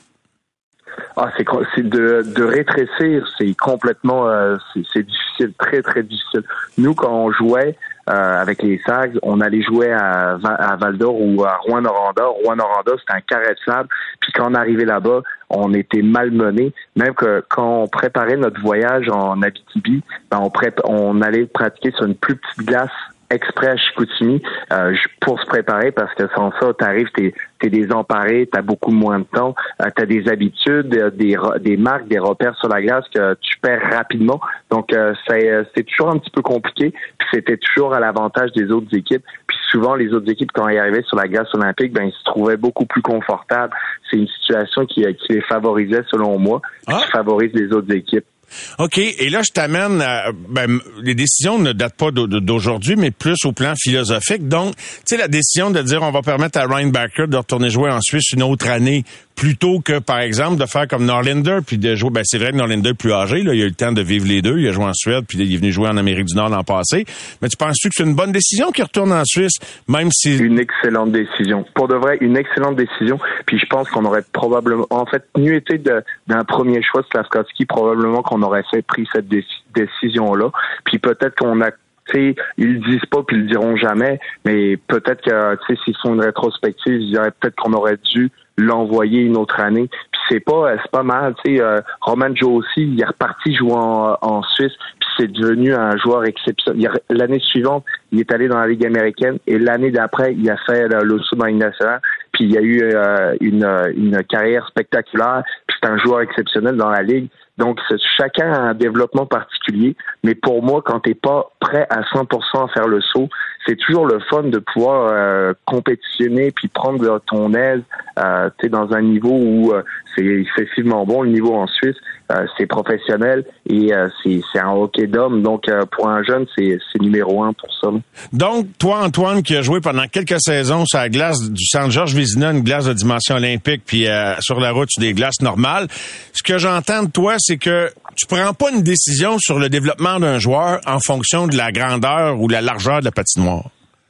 Ah, c'est de, de rétrécir, c'est complètement, euh, c'est difficile, très très difficile. Nous, quand on jouait euh, avec les Sags, on allait jouer à, à Val d'Or ou à Rouen-Noranda. Rouen-Noranda, c'était un carré de sable. Puis quand on arrivait là-bas, on était malmenés. Même que quand on préparait notre voyage en Abitibi, ben on, on allait pratiquer sur une plus petite glace exprès à Chicoutimi euh, pour se préparer parce que sans ça, t'arrives, t'es es désemparé, t'as beaucoup moins de temps, euh, t'as des habitudes, euh, des des marques, des repères sur la glace que tu perds rapidement. Donc euh, c'est euh, c'est toujours un petit peu compliqué. Puis c'était toujours à l'avantage des autres équipes. Puis souvent les autres équipes quand ils arrivaient sur la glace olympique, ben ils se trouvaient beaucoup plus confortables. C'est une situation qui, euh, qui les favorisait selon moi, Ah. qui favorise les autres équipes. OK. Et là, je t'amène à, ben, les décisions ne datent pas d'au- d'aujourd'hui, mais plus au plan philosophique. Donc, tu sais, la décision de dire on va permettre à Ryan Backer de retourner jouer en Suisse une autre année plutôt que, par exemple, de faire comme Norlinder puis de jouer, ben, c'est vrai que Norlinder est plus âgé, là, il a eu le temps de vivre les deux. Il a joué en Suède puis il est venu jouer en Amérique du Nord l'an passé. Mais tu penses-tu que c'est une bonne décision qu'il retourne en Suisse, même si, Une excellente décision. Pour de vrai, une excellente décision. Puis je pense qu'on aurait probablement, en fait, mieux été d'un premier choix de Slavkovski, probablement qu'on aurait fait pris cette déci- décision-là. Puis peut-être qu'on a tu sais, ils le disent pas puis ils le diront jamais, mais peut-être que s'ils font une rétrospective, ils diraient peut-être qu'on aurait dû l'envoyer une autre année. Puis c'est pas c'est pas mal, tu sais euh, Roman Joe aussi, il est reparti jouer en, en Suisse, puis c'est devenu un joueur exceptionnel. L'année suivante, il est allé dans la Ligue américaine et l'année d'après, il a fait le, le saut dans la Ligue puis il a eu euh, une, une carrière spectaculaire, puis c'est un joueur exceptionnel dans la Ligue. Donc, chacun a un développement particulier, mais pour moi, quand t'es pas prêt à 100% à faire le saut, c'est toujours le fun de pouvoir euh, compétitionner puis prendre ton aise, euh, sais, dans un niveau où euh, c'est excessivement bon. Le niveau en Suisse, euh, c'est professionnel et euh, c'est un hockey d'homme. Donc, euh, pour un jeune, c'est numéro un pour ça. Donc, toi, Antoine, qui a joué pendant quelques saisons sur la glace du centre Georges Vézina, une glace de dimension olympique, puis sur la route sur des glaces normales, ce que j'entends de toi, c'est que tu prends pas une décision sur le développement d'un joueur en fonction de la grandeur ou la largeur de la patinoire.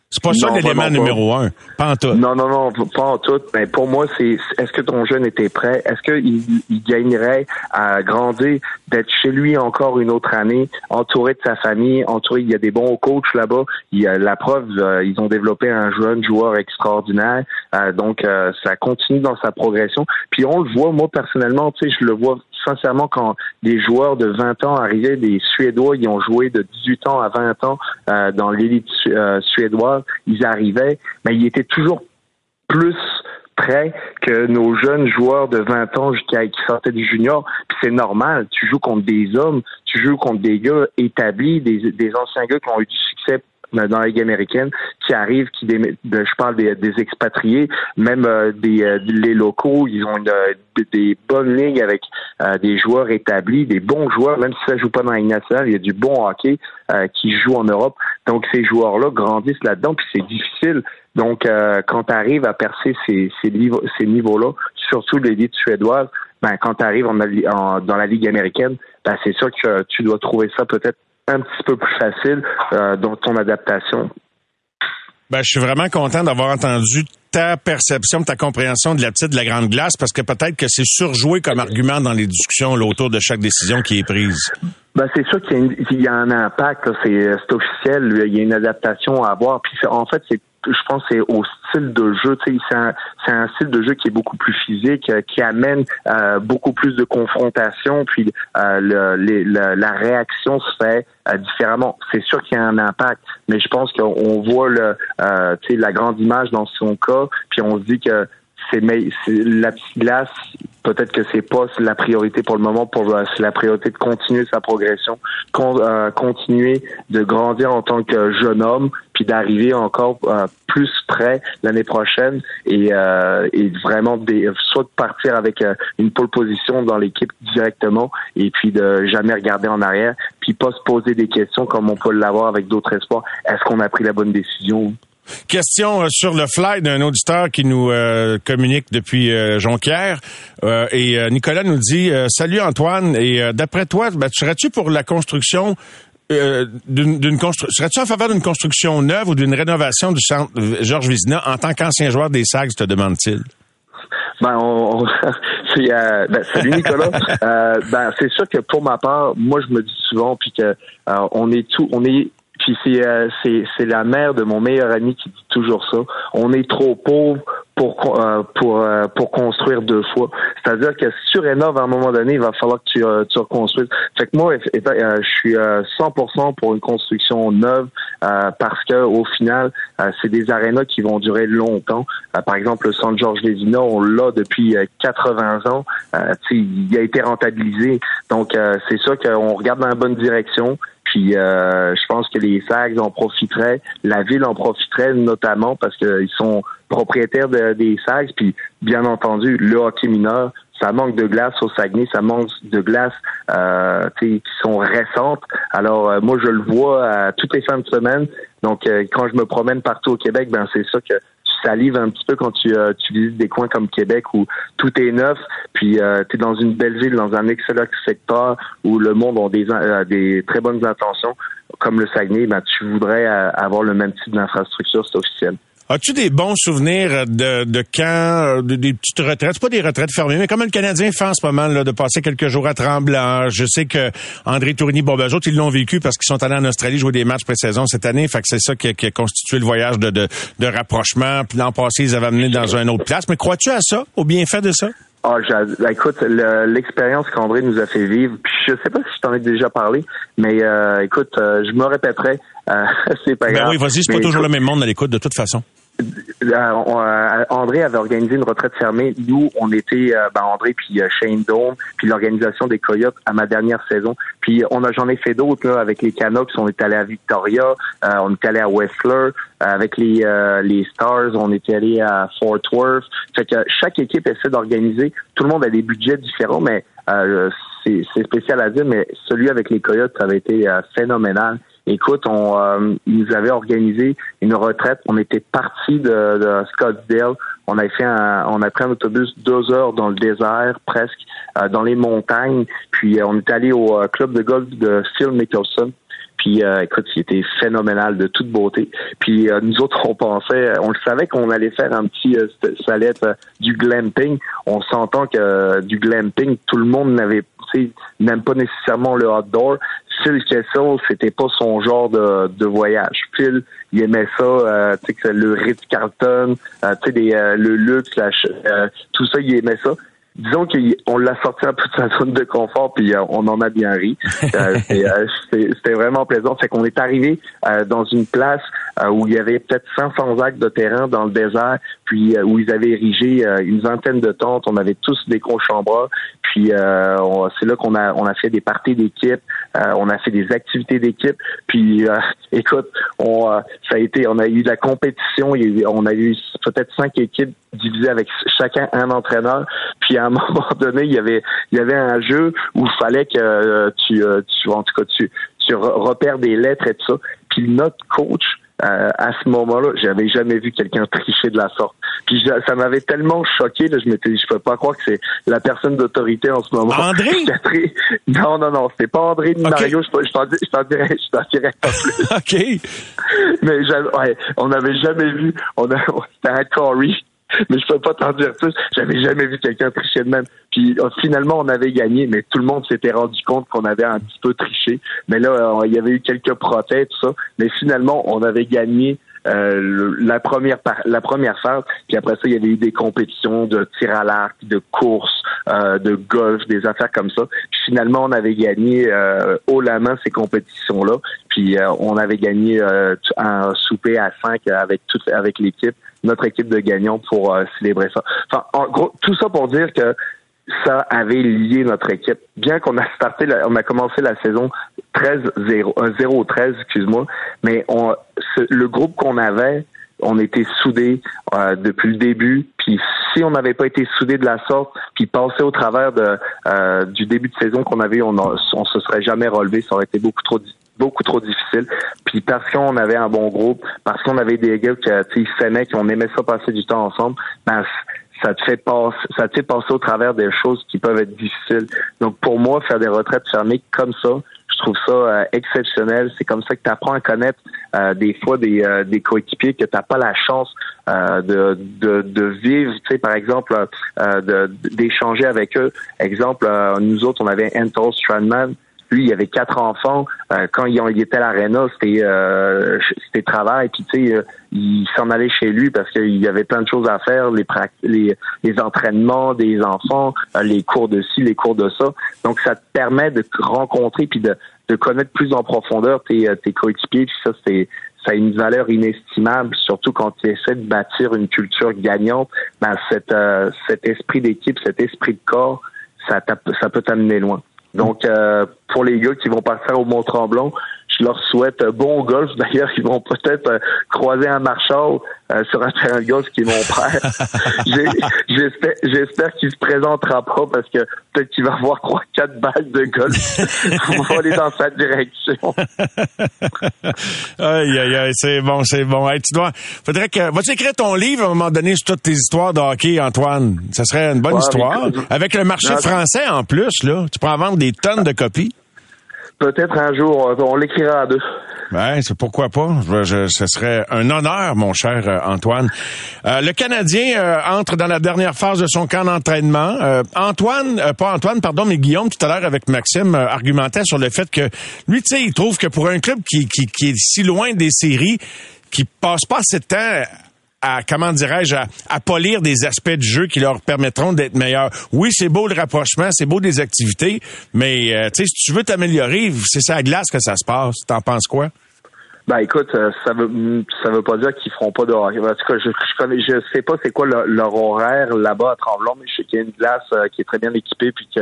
C'est pas ça l'élément numéro un. Pas en tout. Non, non, non, pas en tout. Mais pour moi, c'est est-ce que ton jeune était prêt? Est-ce qu'il il gagnerait à grandir, d'être chez lui encore une autre année, entouré de sa famille, entouré, il y a des bons coachs là-bas. Il y a la preuve, euh, ils ont développé un jeune joueur extraordinaire. Euh, donc, euh, ça continue dans sa progression. Puis on le voit, moi personnellement, tu sais, je le vois sincèrement quand des joueurs de 20 ans arrivaient, des Suédois, ils ont joué de 18 ans à 20 ans euh, dans l'élite euh, suédoise, ils arrivaient, mais ils étaient toujours plus prêts que nos jeunes joueurs de 20 ans qui sortaient du junior. Puis c'est normal, tu joues contre des hommes, tu joues contre des gars établis, des, des anciens gars qui ont eu du succès dans la Ligue américaine, qui arrivent, qui dé- de- je parle des, des expatriés, même euh, des euh, les locaux, ils ont une, euh, des- des bonnes lignes avec des joueurs établis, des bons joueurs, même si ça joue pas dans la Ligue nationale, il y a du bon hockey qui joue en Europe. Donc ces joueurs-là grandissent là-dedans, puis c'est difficile. Donc quand tu arrives à percer ces, ces, ces niveaux-là, surtout l'élite suédoise, ben, quand tu arrives en, en- dans la Ligue américaine, ben, c'est sûr que tu dois trouver ça peut-être un petit peu plus facile dans ton adaptation. Ben, je suis vraiment content d'avoir entendu ta perception, ta compréhension de la petite de la grande glace, parce que peut-être que c'est surjoué comme argument dans les discussions autour de chaque décision qui est prise. Ben, c'est sûr qu'il y, a un impact, c'est officiel, il y a une adaptation à avoir. Puis en fait, c'est je pense c'est au style de jeu. C'est un, un style de jeu qui est beaucoup plus physique, euh, qui amène euh, beaucoup plus de confrontation, puis euh, le, la réaction se fait différemment. C'est sûr qu'il y a un impact, mais je pense qu'on voit le, la grande image dans son cas, puis on se dit que c'est la petite glace peut-être que c'est pas la priorité pour le moment pour c'est la priorité de continuer sa progression continuer de grandir en tant que jeune homme puis d'arriver encore euh, plus près l'année prochaine et, euh, et vraiment des, soit de partir avec euh, une pole position dans l'équipe directement et puis de jamais regarder en arrière, puis pas se poser des questions comme on peut l'avoir avec d'autres espoirs. Est-ce qu'on a pris la bonne décision? Question sur le fly d'un auditeur qui nous communique depuis Jonquière. et Nicolas nous dit Salut Antoine, et d'après toi, ben, serais-tu pour la construction euh, d'une construction. Serais-tu en faveur d'une construction neuve ou d'une rénovation du centre Georges Vizina? En tant qu'ancien joueur des Sags, te demande-t-il? Ben, on, [LAUGHS] euh, ben, salut Nicolas. [LAUGHS] euh, ben, c'est sûr que pour ma part, moi je me dis souvent puis que euh, on est tout, on est puis c'est c'est c'est la mère de mon meilleur ami qui dit toujours ça. On est trop pauvre pour euh, pour euh, pour construire deux fois. C'est-à-dire que si tu rénoves à un moment donné, il va falloir que tu, euh, tu reconstruises. Fait que moi, je suis 100% pour une construction neuve parce que au final, c'est des arénas qui vont durer longtemps. par exemple, le Centre Georges Vézina, on l'a depuis 80 ans. il a été rentabilisé. Donc, c'est sûr qu'on regarde dans la bonne direction. Puis euh, je pense que les Sags en profiteraient, la ville en profiterait notamment parce qu'ils sont propriétaires des Sags. Puis bien entendu, le hockey mineur, ça manque de glace au Saguenay, ça manque de glace euh, qui sont récentes. Alors euh, moi je le vois toutes les fins de semaine. Donc euh, quand je me promène partout au Québec, ben c'est ça que salive un petit peu quand tu, euh, tu visites des coins comme Québec où tout est neuf, puis euh, tu es dans une belle ville, dans un excellent secteur où le monde a des, euh, des très bonnes intentions, comme le Saguenay, ben, tu voudrais avoir le même type d'infrastructure, c'est officiel. As-tu des bons souvenirs de, de camps, de, des petites retraites, pas des retraites fermées, mais comme le Canadien fait en ce moment, là, de passer quelques jours à Tremblant. Je sais que André Tourigny, bon, ben, ils l'ont vécu parce qu'ils sont allés en Australie jouer des matchs pré-saison cette année. Fait que c'est ça qui a, constitué le voyage de, de, de rapprochement. Puis l'an passé, ils avaient amené dans une autre place. Mais crois-tu à ça, au bienfait de ça? Ah, ben, écoute, l'expérience qu'André nous a fait vivre, je sais pas si je t'en ai déjà parlé, mais euh, écoute, euh, je me répéterai, euh, [LAUGHS] c'est pas ben grave. oui, vas-y, c'est pas toujours le même monde à l'écoute de toute façon. Euh, euh, André avait organisé une retraite fermée. Nous, on était euh, ben, André puis Shane Dome, puis l'organisation des Coyotes à ma dernière saison. Puis on a j'en ai fait d'autres avec les Canucks. On est allé à Victoria, on est allé à Whistler. avec les les Stars, on est allé à Fort Worth. Fait que chaque équipe essaie d'organiser. Tout le monde a des budgets différents, mais c'est spécial à dire. Mais celui avec les Coyotes, ça avait été phénoménal. Écoute, on euh, ils nous avaient organisé une retraite. On était parti de, Scottsdale. On a fait un, on a pris un autobus deux heures dans le désert, presque euh, dans les montagnes. Puis euh, on est allé au club de golf de Phil Mickelson. Puis écoute, c'était phénoménal de toute beauté. Puis nous autres, on pensait, on le savait qu'on allait faire un petit, être du glamping. On s'entend que du glamping, tout le monde n'avait, n'aime pas nécessairement le outdoor. Phil Kessel, c'était pas son genre de, de voyage. Phil, il aimait ça, euh, tu sais, le Ritz-Carlton, euh, tu sais, euh, le luxe, tout ça, il aimait ça disons qu'on l'a sorti un peu de sa zone de confort, puis on en a bien ri. [LAUGHS] C'était vraiment plaisant. Fait qu'on est arrivé dans une place où il y avait peut-être 500 acres de terrain dans le désert, puis où ils avaient érigé une vingtaine de tentes. On avait tous des bras. Puis c'est là qu'on a on a fait des parties d'équipe. Euh, on a fait des activités d'équipe. Puis, euh, [LAUGHS] écoute, on, euh, ça a été, on a eu de la compétition. on a eu peut-être cinq équipes divisées avec chacun un entraîneur. Puis à un [LAUGHS] moment donné, il y avait, il y avait un jeu où il fallait que tu, tu, en tout cas, tu, tu repères des lettres et tout ça. Puis notre coach euh, à ce moment-là, j'avais jamais vu quelqu'un tricher de la sorte. Puis ça m'avait tellement choqué, là, je m'étais, je peux pas croire que c'est la personne d'autorité en ce moment. André? [LAUGHS] non, non, non, c'était pas André ni Mario, je, t'en dirais, je t'en dirais pas plus. [LAUGHS] OK. Mais ouais, on n'avait jamais vu, on a, [LAUGHS] c'était un Corey [LAUGHS] mais je peux pas t'en dire plus. J'avais jamais vu quelqu'un tricher de même. Puis euh, finalement, on avait gagné, mais tout le monde s'était rendu compte qu'on avait un petit peu triché. Mais là, euh, il y avait eu quelques protèges, tout ça. Mais finalement, on avait gagné euh, la première la première phase. Puis après ça, il y avait eu des compétitions de tir à l'arc, de course, de golf, des affaires comme ça. Puis finalement, on avait gagné haut la main ces compétitions-là. Puis on avait gagné un souper à cinq avec toute avec l'équipe notre équipe de gagnants pour euh, célébrer ça. Enfin, en gros, tout ça pour dire que ça avait lié notre équipe. Bien qu'on a starté, on a commencé la saison 13-0, 0-13, euh, excuse-moi, mais on, le groupe qu'on avait, on était soudés euh, depuis le début. Puis si on n'avait pas été soudés de la sorte, puis passé au travers de, du début de saison qu'on avait, on, on se serait jamais relevé. Ça aurait été beaucoup trop beaucoup trop difficile. Puis parce qu'on avait un bon groupe, parce qu'on avait des gars qui s'aimaient, qui on aimait ça passer du temps ensemble, ben ça te fait passer ça te fait passer au travers des choses qui peuvent être difficiles. Donc pour moi, faire des retraites fermées comme ça, je trouve ça euh, exceptionnel. C'est comme ça que tu apprends à connaître euh, des fois des, euh, des coéquipiers que tu n'as pas la chance de, de, de, vivre. Tu sais, par exemple, d'échanger avec eux. Exemple, nous autres, on avait Anton Strandman lui, il avait quatre enfants. Euh, quand il, était à l'aréna, c'était euh, c'était travail. Puis tu sais, euh, il s'en allait chez lui parce qu'il y avait plein de choses à faire, les les, les entraînements des enfants, les cours de ci, les cours de ça. Donc ça te permet de rencontrer puis de, de connaître plus en profondeur tes, tes coéquipiers. Ça, c'est ça a une valeur inestimable, surtout quand tu essaies de bâtir une culture gagnante. Ben, cet, cet esprit d'équipe, cet esprit de corps, ça, ça peut t'amener loin. Donc, euh, pour les gars qui vont partir au Mont-Tremblant, je leur souhaite bon golf. [LAUGHS] D'ailleurs, ils vont peut-être euh, croiser un marchand euh, sur un terrain de golf qui est mon père. [LAUGHS] j'espère, j'espère qu'il se présentera pas parce que peut-être qu'il va avoir trois, quatre balles de golf [LAUGHS] pour aller dans sa direction. aïe, aïe, aïe, c'est bon, c'est bon. tu dois, faudrait que, vas-tu écrire ton livre? À un moment donné sur toutes tes histoires de hockey, Antoine? Ça serait une bonne histoire. Avec le marché français en plus, là, tu pourras vendre des tonnes de copies. Peut-être un jour, on l'écrira à deux. Ben, c'est pourquoi pas. Je, ce serait un honneur, mon cher euh, Antoine. Euh, le Canadien euh, entre dans la dernière phase de son camp d'entraînement. Antoine, pas Antoine, pardon, mais Guillaume tout à l'heure avec Maxime argumentait sur le fait que lui, tu sais, il trouve que pour un club qui, qui, qui est si loin des séries, qui passe pas assez de temps à comment dirais-je à, polir des aspects du jeu qui leur permettront d'être meilleurs. Oui, c'est beau le rapprochement, c'est beau des activités, mais euh, si tu veux t'améliorer, c'est ça à glace que ça se passe. T'en penses quoi? Ben écoute, euh, ça veut ça veut pas dire qu'ils feront pas de. En tout cas, je, je connais, je sais pas c'est quoi leur, horaire là-bas à Tremblant, mais je sais qu'il y a une glace euh, qui est très bien équipée puis que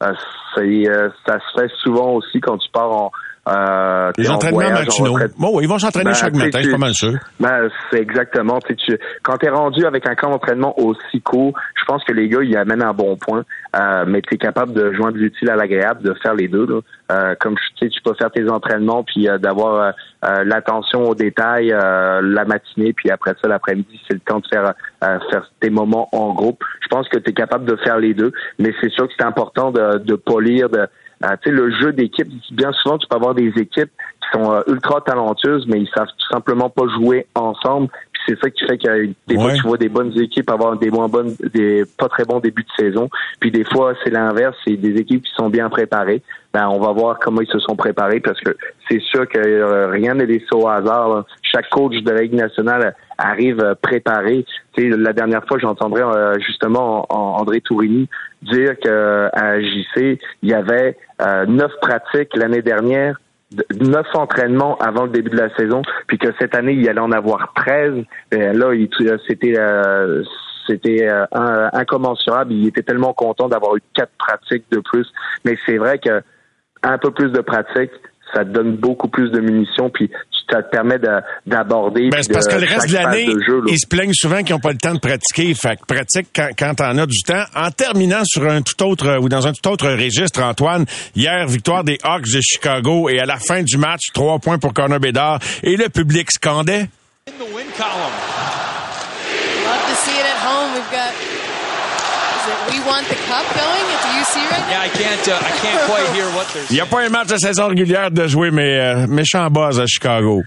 ça se fait souvent aussi quand tu pars en euh, les entraînements matinaux. Bon, ils vont s'entraîner ben, chaque matin, c'est pas mal sûr. Ben, c'est exactement. Tu, quand tu es rendu avec un camp d'entraînement aussi court, je pense que les gars, ils amènent un bon point. Euh, mais tu es capable de joindre l'utile à l'agréable, de faire les deux. Là. Euh, comme tu sais, tu peux faire tes entraînements, puis euh, d'avoir euh, l'attention aux détails la matinée, puis après ça, l'après-midi, c'est le temps de faire, faire tes moments en groupe. Je pense que tu es capable de faire les deux, mais c'est sûr que c'est important de, de polir, de euh, le jeu d'équipe, bien souvent, tu peux avoir des équipes qui sont euh, ultra talentueuses, mais ils savent tout simplement pas jouer ensemble. C'est ça qui fait que des fois, tu vois des bonnes équipes avoir des moins bonnes, des pas très bons débuts de saison. Puis des fois, c'est l'inverse, c'est des équipes qui sont bien préparées. Ben, on va voir comment ils se sont préparés parce que c'est sûr que euh, rien n'est laissé au hasard. Chaque coach de la Ligue nationale arrive préparé. Tu sais, la dernière fois, j'entendrais justement André Tourini dire qu'à JC, il y avait euh, neuf pratiques l'année dernière, neuf entraînements avant le début de la saison, puis que cette année, il allait en avoir treize. là, c'était euh, c'était euh, incommensurable. Il était tellement content d'avoir eu quatre pratiques de plus. Mais c'est vrai que un peu plus de pratiques, ça te donne beaucoup plus de munitions, puis ça te permet d'aborder. Ben, c'est parce que le reste de l'année, ils se plaignent souvent qu'ils n'ont pas le temps de pratiquer. Fait que pratique quand, quand t'en as du temps. En terminant sur un tout autre ou dans un tout autre registre, Antoine, hier, victoire des Hawks de Chicago et à la fin du match, trois points pour Connor Bedard et le public scandait. In the win column. Il n'y a pas un match de saison régulière de jouer, mais euh, méchant buzz à Chicago.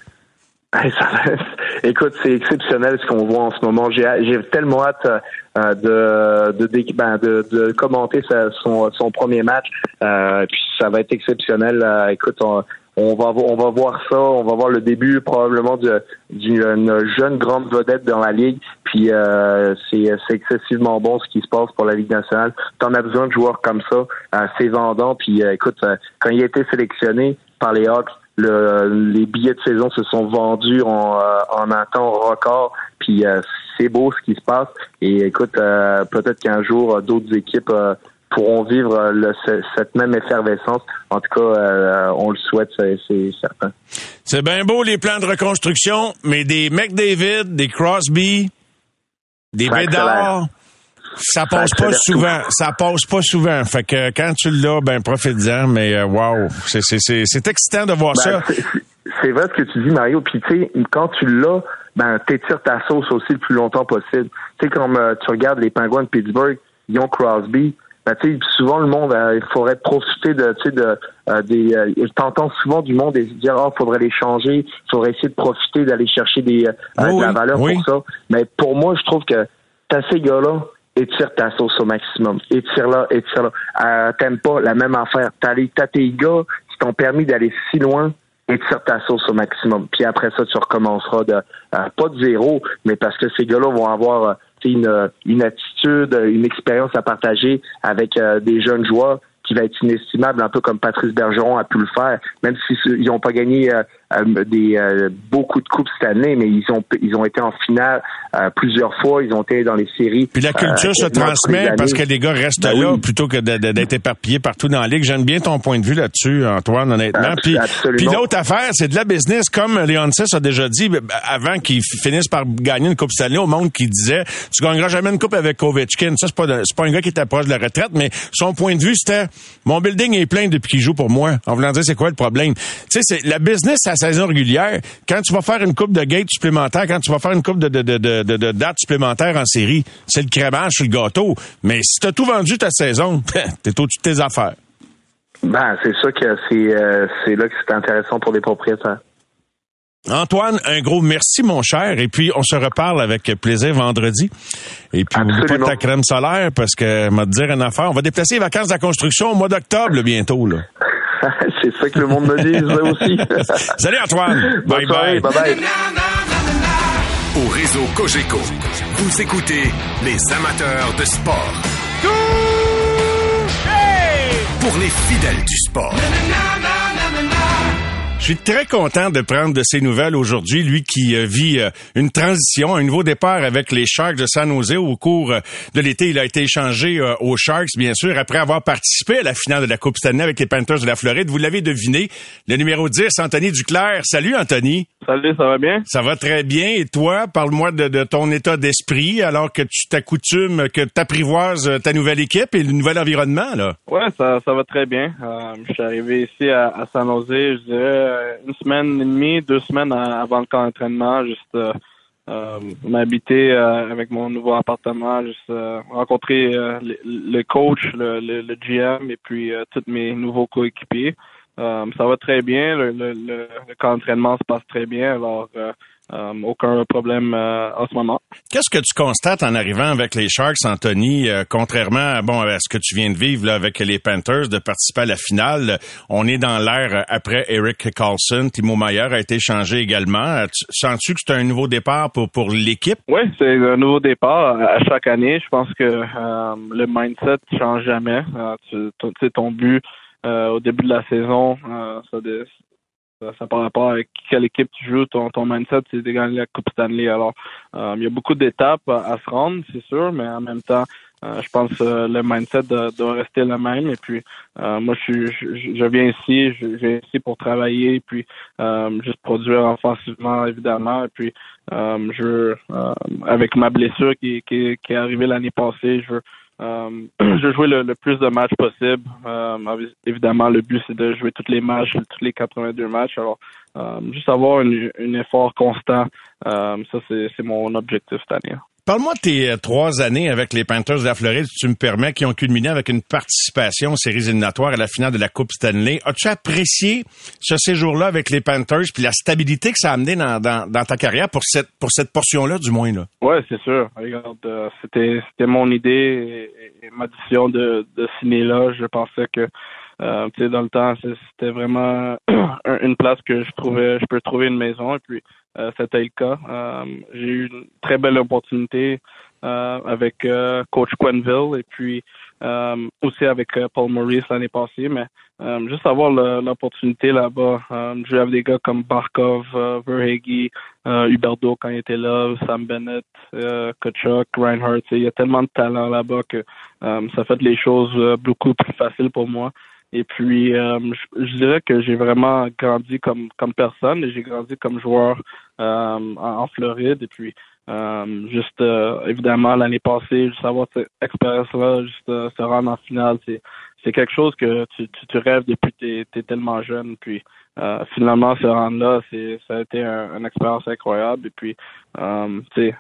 écoute, c'est exceptionnel ce qu'on voit en ce moment. J'ai tellement hâte euh, de, de, ben, de, de, commenter sa, son, son premier match. Euh, puis ça va être exceptionnel. Euh, écoute, on, on va on va voir ça, on va voir le début probablement d'une jeune grande vedette dans la ligue. Puis euh, c'est excessivement bon ce qui se passe pour la Ligue nationale. T'en as besoin de joueurs comme ça, euh, c'est vendant. Puis euh, écoute, euh, quand il a été sélectionné par les Hawks, le, les billets de saison se sont vendus en, en un temps record. Puis c'est beau ce qui se passe. Et écoute, peut-être qu'un jour d'autres équipes pourront vivre euh, cette même effervescence. En tout cas, euh, on le souhaite, c'est certain. C'est bien beau les plans de reconstruction, mais des McDavid, des Crosby, des Bédard, ça passe pas souvent. Ça passe pas souvent. Fait que quand tu l'as, ben profite-en. Mais waouh, wow, c'est excitant de voir ben, ça. C'est vrai ce que tu dis, Mario. Puis tu sais, quand tu l'as, ben t'étires ta sauce aussi le plus longtemps possible. Tu sais, comme euh, tu regardes les Penguins de Pittsburgh, ils ont Crosby. Ben, souvent le monde, euh, il faudrait profiter de, tu sais, de euh, des. Euh, t'entends souvent du monde et dire, oh, faudrait les changer, faudrait essayer de profiter d'aller chercher des euh, de la valeur pour ça. Mais pour moi, je trouve que t'as ces gars-là, étire ta sauce au maximum. Étire là, étire là. Euh, T'aimes pas la même affaire. T'as as tes gars qui t'ont permis d'aller si loin. Étire ta sauce au maximum. Puis après ça, tu recommenceras de pas de zéro, mais parce que ces gars-là vont avoir une, une attitude, une expérience à partager avec euh, des jeunes joueurs qui va être inestimable, un peu comme Patrice Bergeron a pu le faire, même s'ils n'ont pas gagné euh, euh, des euh, beaucoup de coupes cette année, mais ils ont ils ont été en finale plusieurs fois, ils ont été dans les séries. Puis la culture se transmet parce que les gars restent ben là plutôt que d'être éparpillés partout dans la ligue. J'aime bien ton point de vue là-dessus, Antoine, honnêtement. puis, puis l'autre affaire, c'est de la business, comme Leonsis a déjà dit avant qu'ils finissent par gagner une coupe Stanley au monde qui disait tu gagneras jamais une coupe avec Kovitchkin. Ça c'est pas c'est pas un gars qui t'approche de la retraite, mais son point de vue c'était mon building est plein depuis qu'il joue pour moi. En voulant dire c'est quoi le problème? Tu sais, c'est la business saison régulière. Quand tu vas faire une coupe de gate supplémentaire, quand tu vas faire une coupe de, de, de, de, de dates supplémentaires en série, c'est le crémage sur le gâteau. Mais si t'as tout vendu ta saison, [LAUGHS] t'es au-dessus de tes affaires. Ben, c'est ça que c'est euh, c'est là que c'est intéressant pour les propriétaires. Antoine, un gros merci, mon cher. Et puis, on se reparle avec plaisir vendredi. Et puis, n'oublie pas ta crème solaire parce que, m'a dire une affaire, on va déplacer les vacances de la construction au mois d'octobre, bientôt, là. [LAUGHS] C'est ça que le monde me dit, aussi. [LAUGHS] Salut, Antoine. bye, bye. Bye bye. Au réseau Cogeco, vous écoutez les amateurs de sport. Pour les fidèles du sport. Je suis très content de prendre de ses nouvelles aujourd'hui, lui qui euh, vit euh, une transition, un nouveau départ avec les Sharks de San Jose au cours euh, de l'été. Il a été échangé aux Sharks, bien sûr, après avoir participé à la finale de la Coupe Stanley avec les Panthers de la Floride. Vous l'avez deviné, le numéro 10, Anthony Duclair. Salut, Anthony. Salut, ça va bien? Ça va très bien. Et toi, parle-moi de, ton état d'esprit alors que tu t'accoutumes, que tu apprivoises ta nouvelle équipe et le nouvel environnement, là. Ouais, ça, ça va très bien. je suis arrivé ici à, à San Jose, je dirais, une semaine et demie, deux semaines avant le camp d'entraînement, juste euh, euh, m'habiter avec mon nouveau appartement, juste rencontrer le, coach, le, le, GM et puis tous mes nouveaux coéquipiers. ça va très bien, le camp d'entraînement se passe très bien, alors euh, aucun problème euh, en ce moment. Qu'est-ce que tu constates en arrivant avec les Sharks, Anthony, euh, contrairement à, bon, à ce que tu viens de vivre là, avec les Panthers, de participer à la finale? On est dans l'ère après Eric Carlson. Timo Mayer a été changé également. Sens-tu que c'est un nouveau départ pour, pour l'équipe? Oui, c'est un nouveau départ à chaque année. Je pense que le mindset ne change jamais. tu sais, ton but au début de la saison, ça, ça par rapport avec quelle équipe tu joues, ton, mindset, c'est de gagner la Coupe Stanley. Alors, euh, il y a beaucoup d'étapes à, se rendre, c'est sûr, mais en même temps, je pense que le mindset doit, rester le même. Et puis, moi, je, je, je, viens ici, je, viens ici pour travailler, puis juste produire offensivement, évidemment. Et puis, je avec ma blessure qui, qui, qui est arrivée l'année passée, je veux euh, je jouer le, plus de matchs possible. Euh, évidemment, le but, c'est de jouer tous les matchs, tous les 82 matchs. Alors, euh, juste avoir un effort constant, ça, c'est mon objectif cette année. Parle-moi de tes euh, trois années avec les Panthers de la Floride, si tu me permets, qui ont culminé avec une participation aux séries éliminatoires à la finale de la Coupe Stanley. As-tu apprécié ce séjour-là avec les Panthers, puis la stabilité que ça a amené dans, ta carrière pour cette pour cette portion-là, du moins là? Ouais, c'est sûr. Euh, c'était c'était mon idée et, ma décision de, de signer là. Je pensais que euh, dans le temps, c'était vraiment [CLEARS THROAT] une place que je trouvais, je peux trouver une maison. Euh, c'était le cas. Euh, j'ai eu une très belle opportunité euh, avec coach Quenville et puis aussi avec Paul Maurice l'année passée. Mais juste avoir l'opportunité là-bas, jouer avec des gars comme Barkov, Verhege, Huberdo quand il était là, Sam Bennett, Kachuk, Reinhardt. Il y a tellement de talent là-bas que ça fait les choses beaucoup plus faciles pour moi. Et puis, euh, je, dirais que j'ai vraiment grandi comme comme personne et j'ai grandi comme joueur euh, en, Floride. Et puis, euh, juste évidemment l'année passée, juste avoir cette expérience-là, juste se rendre en finale, c'est c'est quelque chose que tu, tu, rêves depuis que tu es, tellement jeune. Puis finalement, se rendre là, c'est ça a été une expérience incroyable. Et puis, tu sais,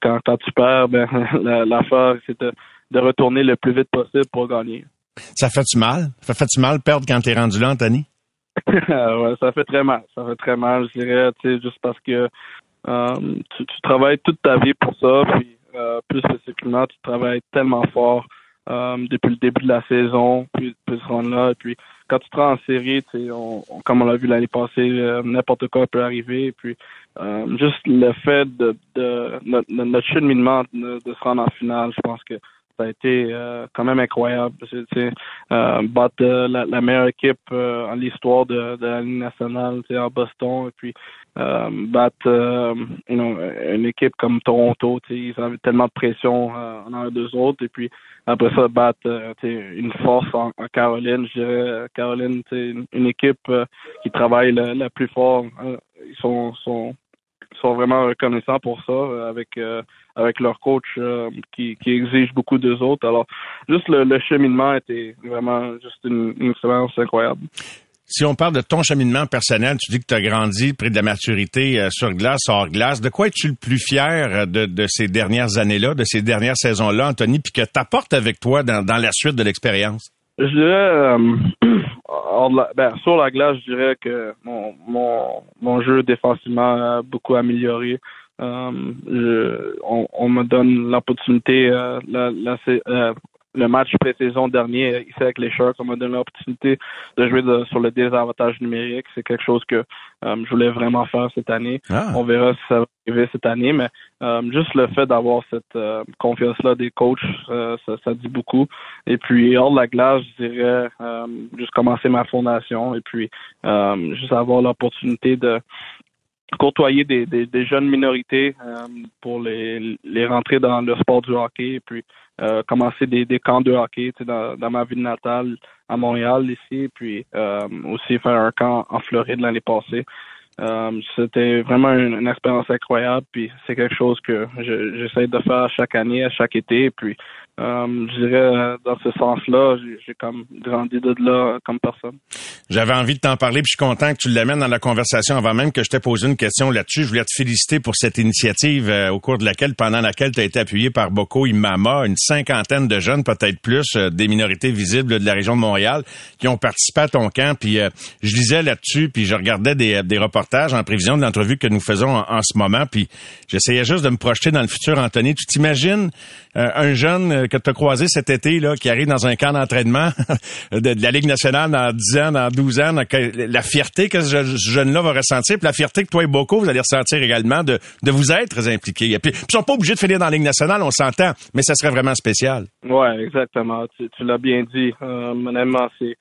quand, quand tu perds, ben [LAUGHS] l'affaire c'est de, de retourner le plus vite possible pour gagner. Ça fait-tu mal? Ça fait-tu mal perdre quand t'es rendu là, Anthony? [LAUGHS] ouais, ça fait très mal. Ça fait très mal, je dirais, tu sais, juste parce que euh, tu, travailles toute ta vie pour ça, puis euh, plus spécifiquement, tu travailles tellement fort euh, depuis le début de la saison, puis, puis ce rendre là, et puis quand tu te rends en série, tu sais, comme on l'a vu l'année passée, n'importe quoi peut arriver, et puis juste le fait de, notre cheminement de se rendre en finale, je pense que ça a été euh, quand même incroyable. Euh, battre euh, la, meilleure équipe en l'histoire de, la Ligue nationale en Boston et puis battre une équipe comme Toronto. Ils avaient tellement de pression en un deux autres. Et puis après ça, battre une force en, Caroline. Je dirais Caroline, une, une équipe qui travaille la, plus fort. ils sont sont vraiment reconnaissants pour ça euh, avec euh, avec leur coach euh, qui, qui exige beaucoup d'eux autres. Alors, juste le, cheminement était vraiment juste une, expérience incroyable. Si on parle de ton cheminement personnel, tu dis que tu as grandi près de la maturité sur glace, hors glace. De quoi es-tu le plus fier de, de ces dernières années-là, de ces dernières saisons-là, Anthony, puis que tu apportes avec toi dans, dans la suite de l'expérience? Je dirais, [CLEARS THROAT] ben, sur la glace, je dirais que mon, mon, mon jeu défensivement a beaucoup amélioré. Euh, je, on, on, me donne l'opportunité, euh, la, la, euh, le match pré-saison dernier ici avec les Sharks, on m'a donné l'opportunité de jouer sur le désavantage numérique. C'est quelque chose que euh, je voulais vraiment faire cette année. Ah. On verra si ça va arriver cette année, mais euh, juste le fait d'avoir cette euh, confiance-là des coachs, ça, ça, dit beaucoup. Et puis hors de la glace, je dirais juste commencer ma fondation et puis juste avoir l'opportunité de côtoyer des, jeunes minorités pour les, rentrer dans le sport du hockey et puis euh, commencer des, camps de hockey dans, dans ma ville natale à Montréal ici, puis euh, aussi faire un camp en Floride l'année passée. Euh, c'était vraiment une, expérience incroyable, puis c'est quelque chose que j'essaie de faire chaque année, à chaque été, puis euh, je dirais, dans ce sens-là, j'ai comme grandi de là comme personne. J'avais envie de t'en parler, puis je suis content que tu l'amènes dans la conversation avant même que je t'ai posé une question là-dessus. Je voulais te féliciter pour cette initiative euh, au cours de laquelle, pendant laquelle tu as été appuyé par Boko Imama, une cinquantaine de jeunes, peut-être plus, euh, des minorités visibles de la région de Montréal, qui ont participé à ton camp. Puis je lisais là-dessus, puis je regardais des, des reportages en prévision de l'entrevue que nous faisons en, ce moment, puis j'essayais juste de me projeter dans le futur, Anthony. Tu t'imagines un jeune que tu as croisé cet été, là, qui arrive dans un camp d'entraînement [LAUGHS] de, la Ligue nationale dans 10 ans, dans 12 ans, la fierté que ce jeune-là va ressentir, puis la fierté que toi et beaucoup, vous allez ressentir également de, vous être impliqués. Et puis, ils sont pas obligés de finir dans la Ligue nationale, on s'entend, mais ça serait vraiment spécial. Ouais, exactement. Tu, l'as bien dit. Euh, c'est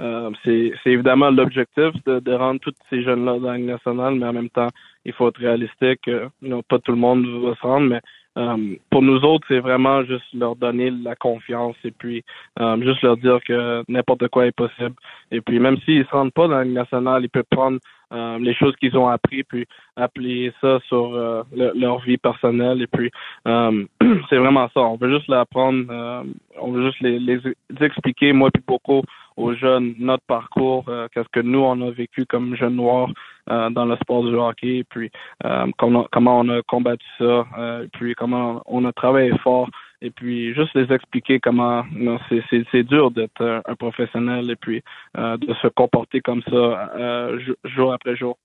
euh, c'est évidemment l'objectif de, rendre tous ces jeunes-là dans la Ligue nationale, mais en même temps, il faut être réaliste que pas tout le monde va se rendre, mais euh, pour nous autres, c'est vraiment juste leur donner la confiance et puis euh, juste leur dire que n'importe quoi est possible. Et puis même s'ils se rendent pas dans la nationale, ils peuvent prendre euh, les choses qu'ils ont appris puis appliquer ça sur leur vie personnelle. Et puis [CLEARS THROAT] c'est vraiment ça. On veut juste l'apprendre, on veut juste les, les, expliquer, moi puis beaucoup aux jeunes notre parcours, qu'est-ce que nous on a vécu comme jeunes noirs euh, dans le sport du hockey, puis euh, comment, comment on a combattu ça, euh, puis comment on a travaillé fort, et puis juste les expliquer comment c'est dur d'être un professionnel et puis de se comporter comme ça jour après jour.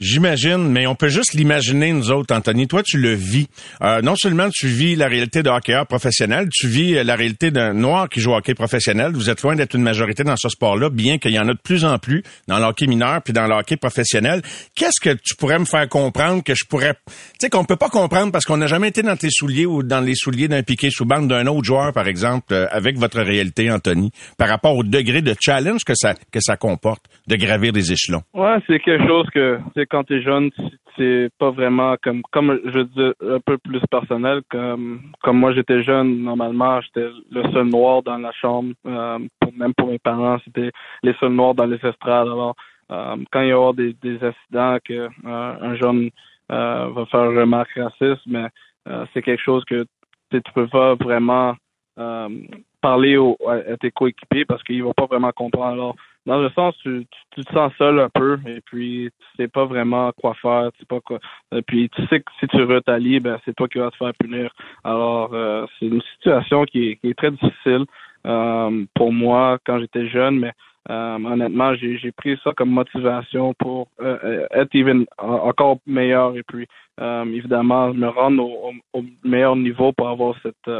J'imagine, mais on peut juste l'imaginer, nous autres, Anthony. Toi, tu le vis. Euh, non seulement tu vis la réalité de hockeyeur professionnel, tu vis euh, la réalité d'un noir qui joue au hockey professionnel. Vous êtes loin d'être une majorité dans ce sport-là, bien qu'il y en a de plus en plus dans le hockey mineur puis dans le hockey professionnel. Qu'est-ce que tu pourrais me faire comprendre que je pourrais... Tu sais, qu'on peut pas comprendre parce qu'on n'a jamais été dans tes souliers ou dans les souliers d'un piqué sous bande d'un autre joueur, par exemple, euh, avec votre réalité, Anthony, par rapport au degré de challenge que ça, que ça comporte de gravir des échelons? Ouais, c'est quelque chose que quand tu es jeune, c'est pas vraiment comme comme je dis un peu plus personnel comme comme moi j'étais jeune normalement j'étais le seul noir dans la chambre euh, même pour mes parents c'était les seuls noirs dans les estrades. Alors euh, quand il y aura des, des incidents que euh, un jeune va faire remarque raciste mais c'est quelque chose que tu peux pas vraiment parler à, tes coéquipiers parce qu'ils vont pas vraiment comprendre. Alors dans le sens tu, tu, te sens seul un peu et puis tu sais pas vraiment quoi faire, tu sais pas quoi. Et puis tu sais que si tu retalies, ben c'est toi qui vas te faire punir. Alors euh, c'est une situation qui est, qui est très difficile euh, pour moi quand j'étais jeune, mais euh, honnêtement, j'ai, pris ça comme motivation pour être even encore meilleur et puis évidemment me rendre au, au, meilleur niveau pour avoir cette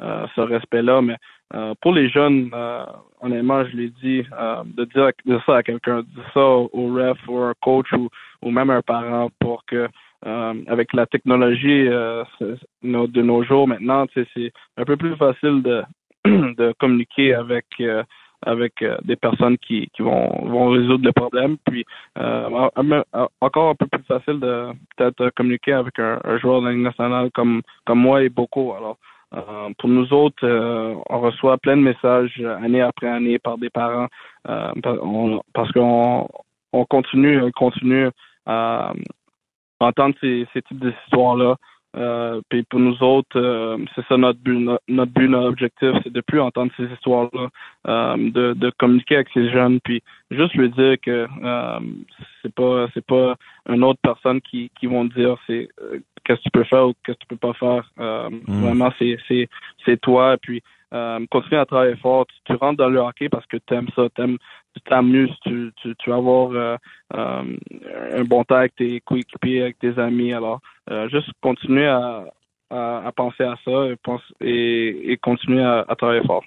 ce respect-là. Mais euh, pour les jeunes, euh, honnêtement, je l'ai dit, euh, de dire ça à quelqu'un, de ça au ref ou un coach ou, même un parent pour que avec la technologie de nos jours maintenant, c'est un peu plus facile de, [CLEARS THROAT] communiquer avec avec des personnes qui, vont, vont résoudre le problème. Puis encore un peu plus facile de peut-être communiquer avec un, joueur de la nationale comme comme moi et beaucoup. Euh, pour nous autres, euh, on reçoit plein de messages année après année par des parents euh, parce qu'on on continue, on continue à entendre ces, ces types d'histoires-là. Euh, puis pour nous autres, c'est ça notre but, notre, but, notre objectif, c'est de plus entendre ces histoires-là, de, de communiquer avec ces jeunes, puis juste lui dire que c'est pas c'est pas une autre personne qui qui vont dire c'est qu'est-ce que tu peux faire ou qu'est-ce que tu peux pas faire. Euh, mm. Vraiment, c'est, c'est, c'est toi. Puis, euh, continue à travailler fort. Tu, rentres dans le hockey parce que tu aimes ça, t'aimes, tu t'amuses, tu, tu, tu vas avoir euh, un bon temps avec tes coéquipiers, avec tes amis. Alors, juste continuer à, à, penser à ça et, pense, et, à travailler fort.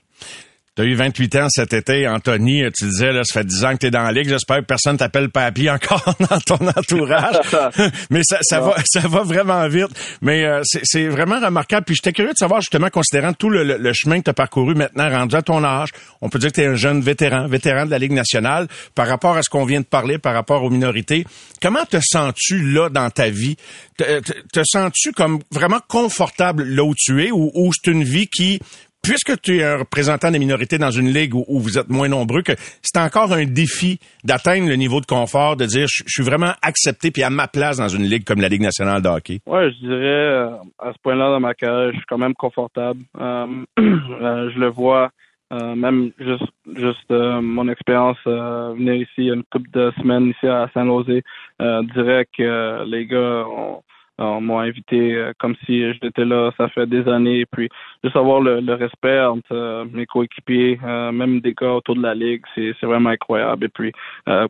Tu as eu 28 ans cet été, Anthony. Tu disais, là, ça fait 10 ans que tu es dans la ligue. J'espère que personne t'appelle papy encore [LAUGHS] dans ton entourage. [LAUGHS] Mais ça, ça va, ça va vraiment vite. Mais euh, c'est vraiment remarquable. Puis j'étais curieux de savoir, justement, considérant tout le, chemin que tu as parcouru maintenant, rendu à ton âge, on peut dire que tu es un jeune vétéran, vétéran de la Ligue nationale, par rapport à ce qu'on vient de parler, par rapport aux minorités. Comment te sens-tu là dans ta vie? Te, te, sens-tu comme vraiment confortable là où tu es ou, ou c'est une vie qui puisque tu es un représentant des minorités dans une ligue où, vous êtes moins nombreux, que c'est encore un défi d'atteindre le niveau de confort, de dire je, suis vraiment accepté puis à ma place dans une ligue comme la Ligue nationale de hockey? Ouais, je dirais euh, à ce point-là dans ma carrière, je suis quand même confortable. Euh, [CLEARS THROAT] euh, je le vois. même juste juste mon expérience venir ici une couple de semaines ici à San Jose dirait que les gars ont on m'a invité euh, comme si j'étais là, ça fait des années. Puis juste avoir le, respect entre euh, mes coéquipiers, euh, même des gars autour de la ligue, c'est vraiment incroyable. Et puis,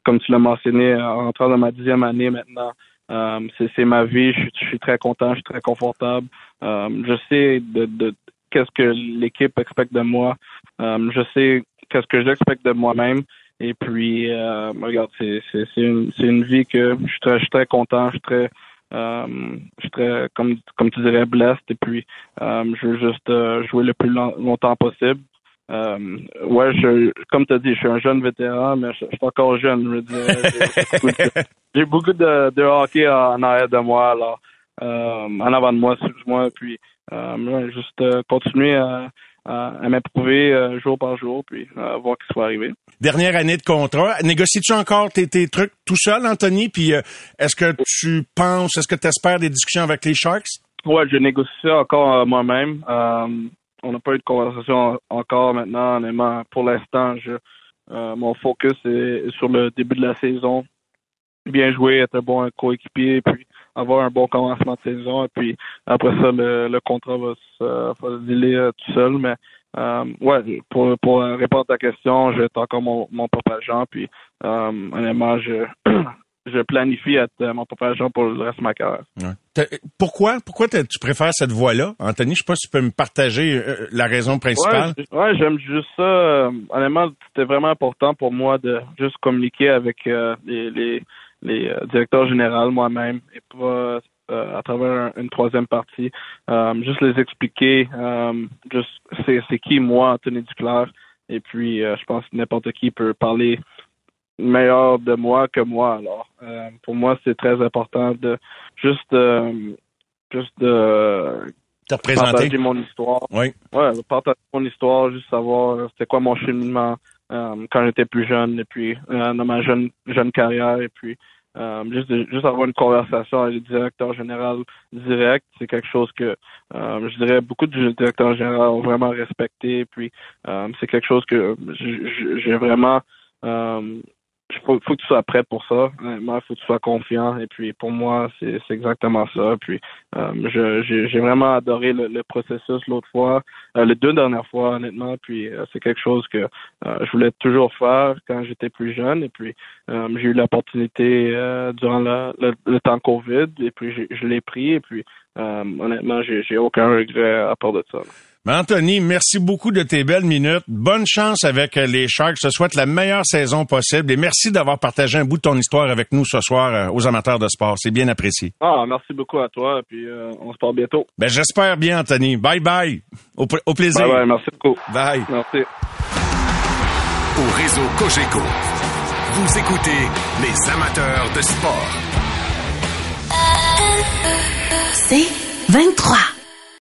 comme tu l'as mentionné, en rentrant dans ma dixième année maintenant, c'est ma vie. Je, suis très content, je suis très confortable. je sais de, qu'est-ce que l'équipe expecte de moi. je sais qu'est-ce que j'expecte de moi-même. Et puis, regarde, c'est une, une vie que je suis très, je suis très content, je suis très euh, très, comme, comme tu dirais, blessed et puis euh, je veux juste euh, jouer le plus longtemps possible. Euh, ouais, je, comme tu as dit, je suis un jeune vétéran, mais je, suis encore jeune. [LAUGHS] J'ai beaucoup de, de, hockey en arrière de moi, alors en avant de moi, excuse-moi, puis juste continuer à à, m'approuver euh, jour par jour, puis euh, voir ce qui va arriver. Dernière année de contrat. Négocies-tu encore tes, tes, trucs tout seul, Anthony? Puis euh, est-ce que tu penses, est-ce que tu espères des discussions avec les Sharks? Ouais, je négocie ça encore moi-même. on n'a pas eu de conversation encore maintenant, honnêtement. Pour l'instant, je mon focus est sur le début de la saison. Bien jouer, être un bon coéquipier, puis avoir un bon commencement de saison. Et puis après ça, le, contrat va se, va euh, tout seul. Mais euh, ouais, pour, pour répondre à ta question, j'ai encore mon, mon propre agent. Puis euh, honnêtement, je [CLEARS THROAT] je planifie être mon propre agent pour le reste de ma carrière. Pourquoi, pourquoi tu préfères cette voie-là, Anthony? Je sais pas si tu peux me partager la raison principale. Ouais, j'aime juste ça. honnêtement, c'était vraiment important pour moi de juste communiquer avec les, les, les euh, directeurs généraux moi-même et pas euh, à travers une troisième partie, euh, juste les expliquer, juste c'est qui moi, Anthony Duclair, et puis je pense que n'importe qui peut parler meilleur de moi que moi. Alors, pour moi, c'est très important de juste juste de partager mon histoire. Oui. Ouais, partager mon histoire, juste savoir c'était quoi mon cheminement quand j'étais plus jeune et puis dans ma jeune jeune carrière et puis euh, juste, juste avoir une conversation avec le directeur général direct, c'est quelque chose que euh, je dirais beaucoup de directeurs généraux ont vraiment respecté. Puis euh, c'est quelque chose que j'ai vraiment il faut, faut, que tu sois prêt pour ça. il faut que tu sois confiant. Et puis pour moi, c'est exactement ça. Puis euh, j'ai vraiment adoré le, processus l'autre fois, euh, les deux dernières fois, honnêtement. Puis euh, c'est quelque chose que euh, je voulais toujours faire quand j'étais plus jeune. Et puis j'ai eu l'opportunité durant le, temps Covid. Et puis je l'ai pris. Et puis honnêtement, j'ai aucun regret à part de ça. Ben, Anthony, merci beaucoup de tes belles minutes. Bonne chance avec euh, les Sharks. Je te souhaite la meilleure saison possible et merci d'avoir partagé un bout de ton histoire avec nous ce soir euh, aux amateurs de sport. C'est bien apprécié. Ah, merci beaucoup à toi. Puis euh, on se parle bientôt. Ben, j'espère bien, Anthony. Bye bye. Au, plaisir. Bye bye. Merci beaucoup. Bye. Merci. Au réseau Cogeco, vous écoutez les amateurs de sport. C'est 23.